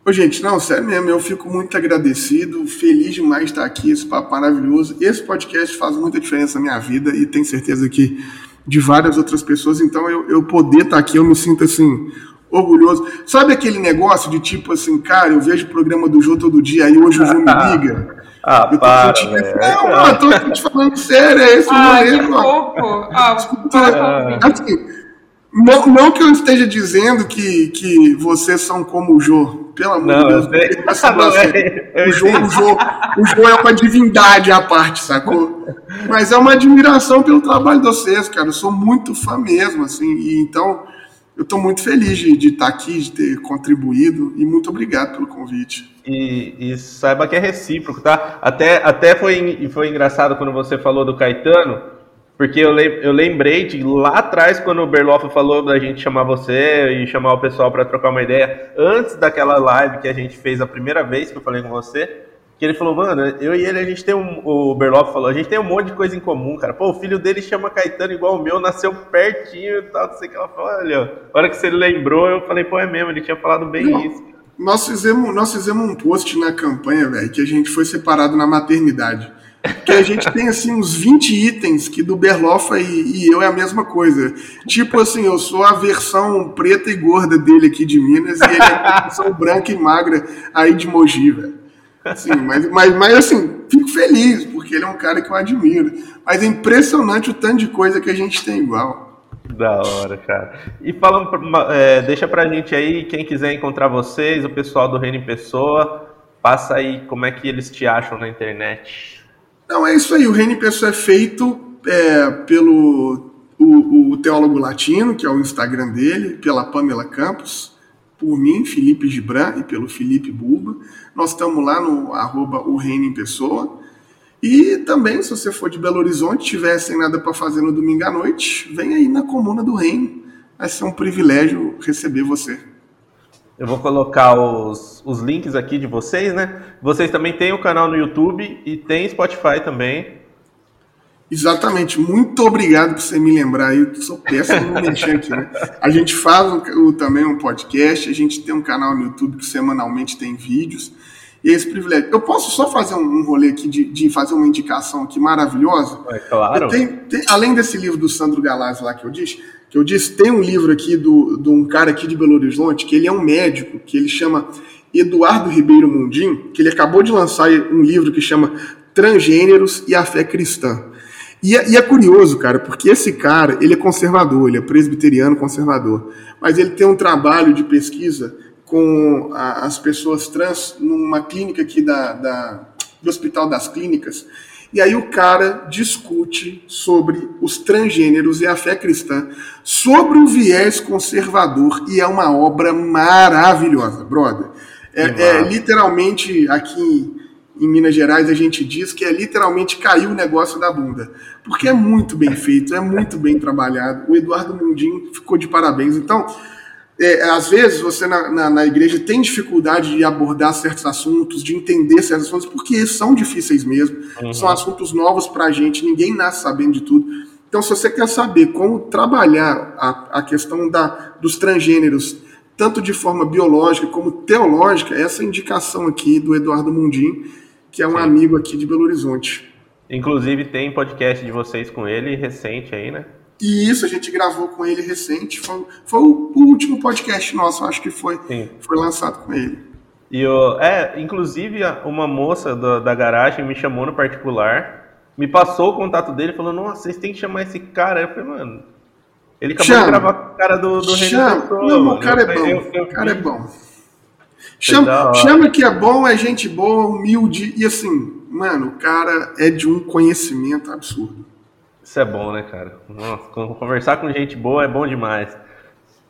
S3: Ô, gente, não, sério mesmo, eu fico muito agradecido, feliz demais de estar aqui, esse papo maravilhoso. Esse podcast faz muita diferença na minha vida e tenho certeza que de várias outras pessoas, então eu, eu poder estar aqui, eu me sinto assim, orgulhoso. Sabe aquele negócio de tipo assim, cara, eu vejo o programa do Jô todo dia, aí hoje o Jô me liga.
S1: Ah, eu para, sentindo,
S3: Não, não, eu tô te falando sério, é esse o
S2: ah, momento. Que fofo. Ah, Desculpa,
S3: ah. assim, não, não que eu esteja dizendo que, que vocês são como o Jô. Pelo amor de Deus. Não, é, o, Jô, o, Jô, o Jô é uma divindade à parte, sacou? Mas é uma admiração pelo trabalho de vocês, cara. Eu sou muito fã mesmo, assim. E, então, eu estou muito feliz de, de estar aqui, de ter contribuído. E muito obrigado pelo convite.
S1: E, e, saiba que é recíproco, tá? Até, até foi, foi engraçado quando você falou do Caetano Porque eu, eu lembrei de lá atrás, quando o Berloff falou da gente chamar você e chamar o pessoal para trocar uma ideia, antes daquela live que a gente fez a primeira vez que eu falei com você, que ele falou, mano, eu e ele, a gente tem um. O Berloff falou, a gente tem um monte de coisa em comum, cara. Pô, o filho dele chama Caetano igual o meu, nasceu pertinho e tal, não sei o que ela falou. Olha, a hora que você lembrou, eu falei, pô, é mesmo, ele tinha falado bem não, isso.
S3: Nós fizemos, nós fizemos um post na campanha, velho, que a gente foi separado na maternidade. Que a gente tem assim uns 20 itens que do Berlofa e, e, eu é a mesma coisa. Tipo assim, eu sou a versão preta e gorda dele aqui de Minas e ele é a versão branca e magra aí de Mogi, velho. Assim, mas, mas, mas assim, fico feliz, porque ele é um cara que eu admiro. Mas é impressionante o tanto de coisa que a gente tem igual.
S1: Da hora, cara. E falando, é, deixa pra gente aí, quem quiser encontrar vocês, o pessoal do Reino em Pessoa, passa aí como é que eles te acham na internet.
S3: Não, é isso aí. O Pessoa é feito é, pelo o, o, Teólogo Latino, que é o Instagram dele, pela Pamela Campos, por mim, Felipe Gibran, e pelo Felipe Bulba. Nós estamos lá no arroba o Reino em Pessoa. E também, se você for de Belo Horizonte, tiver sem nada para fazer no domingo à noite, vem aí na Comuna do Reino. Vai ser um privilégio receber você.
S1: Eu vou colocar os, os links aqui de vocês, né? Vocês também têm o canal no YouTube e tem Spotify também.
S3: Exatamente. Muito obrigado por você me lembrar. Eu sou péssimo no mexer aqui, né? A gente faz um, o, também um podcast, a gente tem um canal no YouTube que semanalmente tem vídeos. Esse privilégio. Eu posso só fazer um, um rolê aqui de, de, fazer uma indicação aqui maravilhosa?
S1: É claro.
S3: Tem, tem, além desse livro do Sandro Galazzi lá que eu disse, que eu disse, tem um livro aqui do, de um cara aqui de Belo Horizonte, que ele é um médico, que ele chama Eduardo Ribeiro Mundim, que ele acabou de lançar um livro que chama Transgêneros e a Fé Cristã. E é, e é, curioso, cara, porque esse cara, ele é conservador, ele é presbiteriano conservador, mas ele tem um trabalho de pesquisa com a, as pessoas trans numa clínica aqui da, da, do Hospital das Clínicas, e aí o cara discute sobre os transgêneros e a fé cristã, sobre o viés conservador, e é uma obra maravilhosa, brother. É, é literalmente aqui em Minas Gerais a gente diz que é literalmente caiu o negócio da bunda. Porque é muito bem feito, é muito bem trabalhado. O Eduardo Mundim ficou de parabéns. Então, é, às vezes você na, na, na, igreja tem dificuldade de abordar certos assuntos, de entender certos assuntos, porque são difíceis mesmo, uhum. são assuntos novos para a gente, ninguém nasce sabendo de tudo. Então, se você quer saber como trabalhar a, a questão da, dos transgêneros, tanto de forma biológica como teológica, essa indicação aqui do Eduardo Mundim, que é um Sim. amigo aqui de Belo Horizonte.
S1: Inclusive tem podcast de vocês com ele recente aí, né?
S3: E isso a gente gravou com ele recente. Foi, foi o, último podcast nosso, acho que foi, foi lançado com ele.
S1: E eu, é, inclusive uma moça do, da garagem me chamou no particular, me passou o contato dele, falou: Nossa, vocês têm que chamar esse cara. Eu falei, mano, ele acabou Chama. de gravar com o cara do, do
S3: Chama. Não, o cara é bom. Eu, eu, o cara é bom. Chama, chama que é bom, é gente boa, humilde e assim, mano, o cara é de um conhecimento absurdo.
S1: Isso é bom, né, cara? Nossa, conversar com gente boa é bom demais.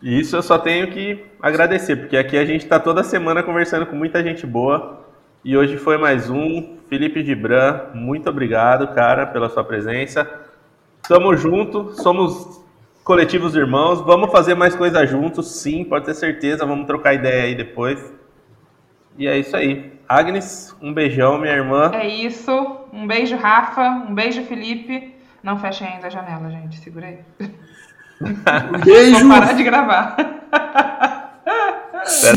S1: E isso eu só tenho que agradecer, porque aqui a gente está toda semana conversando com muita gente boa. E hoje foi mais um. Felipe Gibran, muito obrigado, cara, pela sua presença. Tamo junto, somos coletivos irmãos. Vamos fazer mais coisas juntos, sim, pode ter certeza. Vamos trocar ideia aí depois. E é isso aí. Agnes, um beijão, minha irmã.
S2: É isso. Um beijo, Rafa. Um beijo, Felipe. Não feche ainda a janela, gente. Segura aí.
S3: Beijo!
S2: Vou parar de gravar.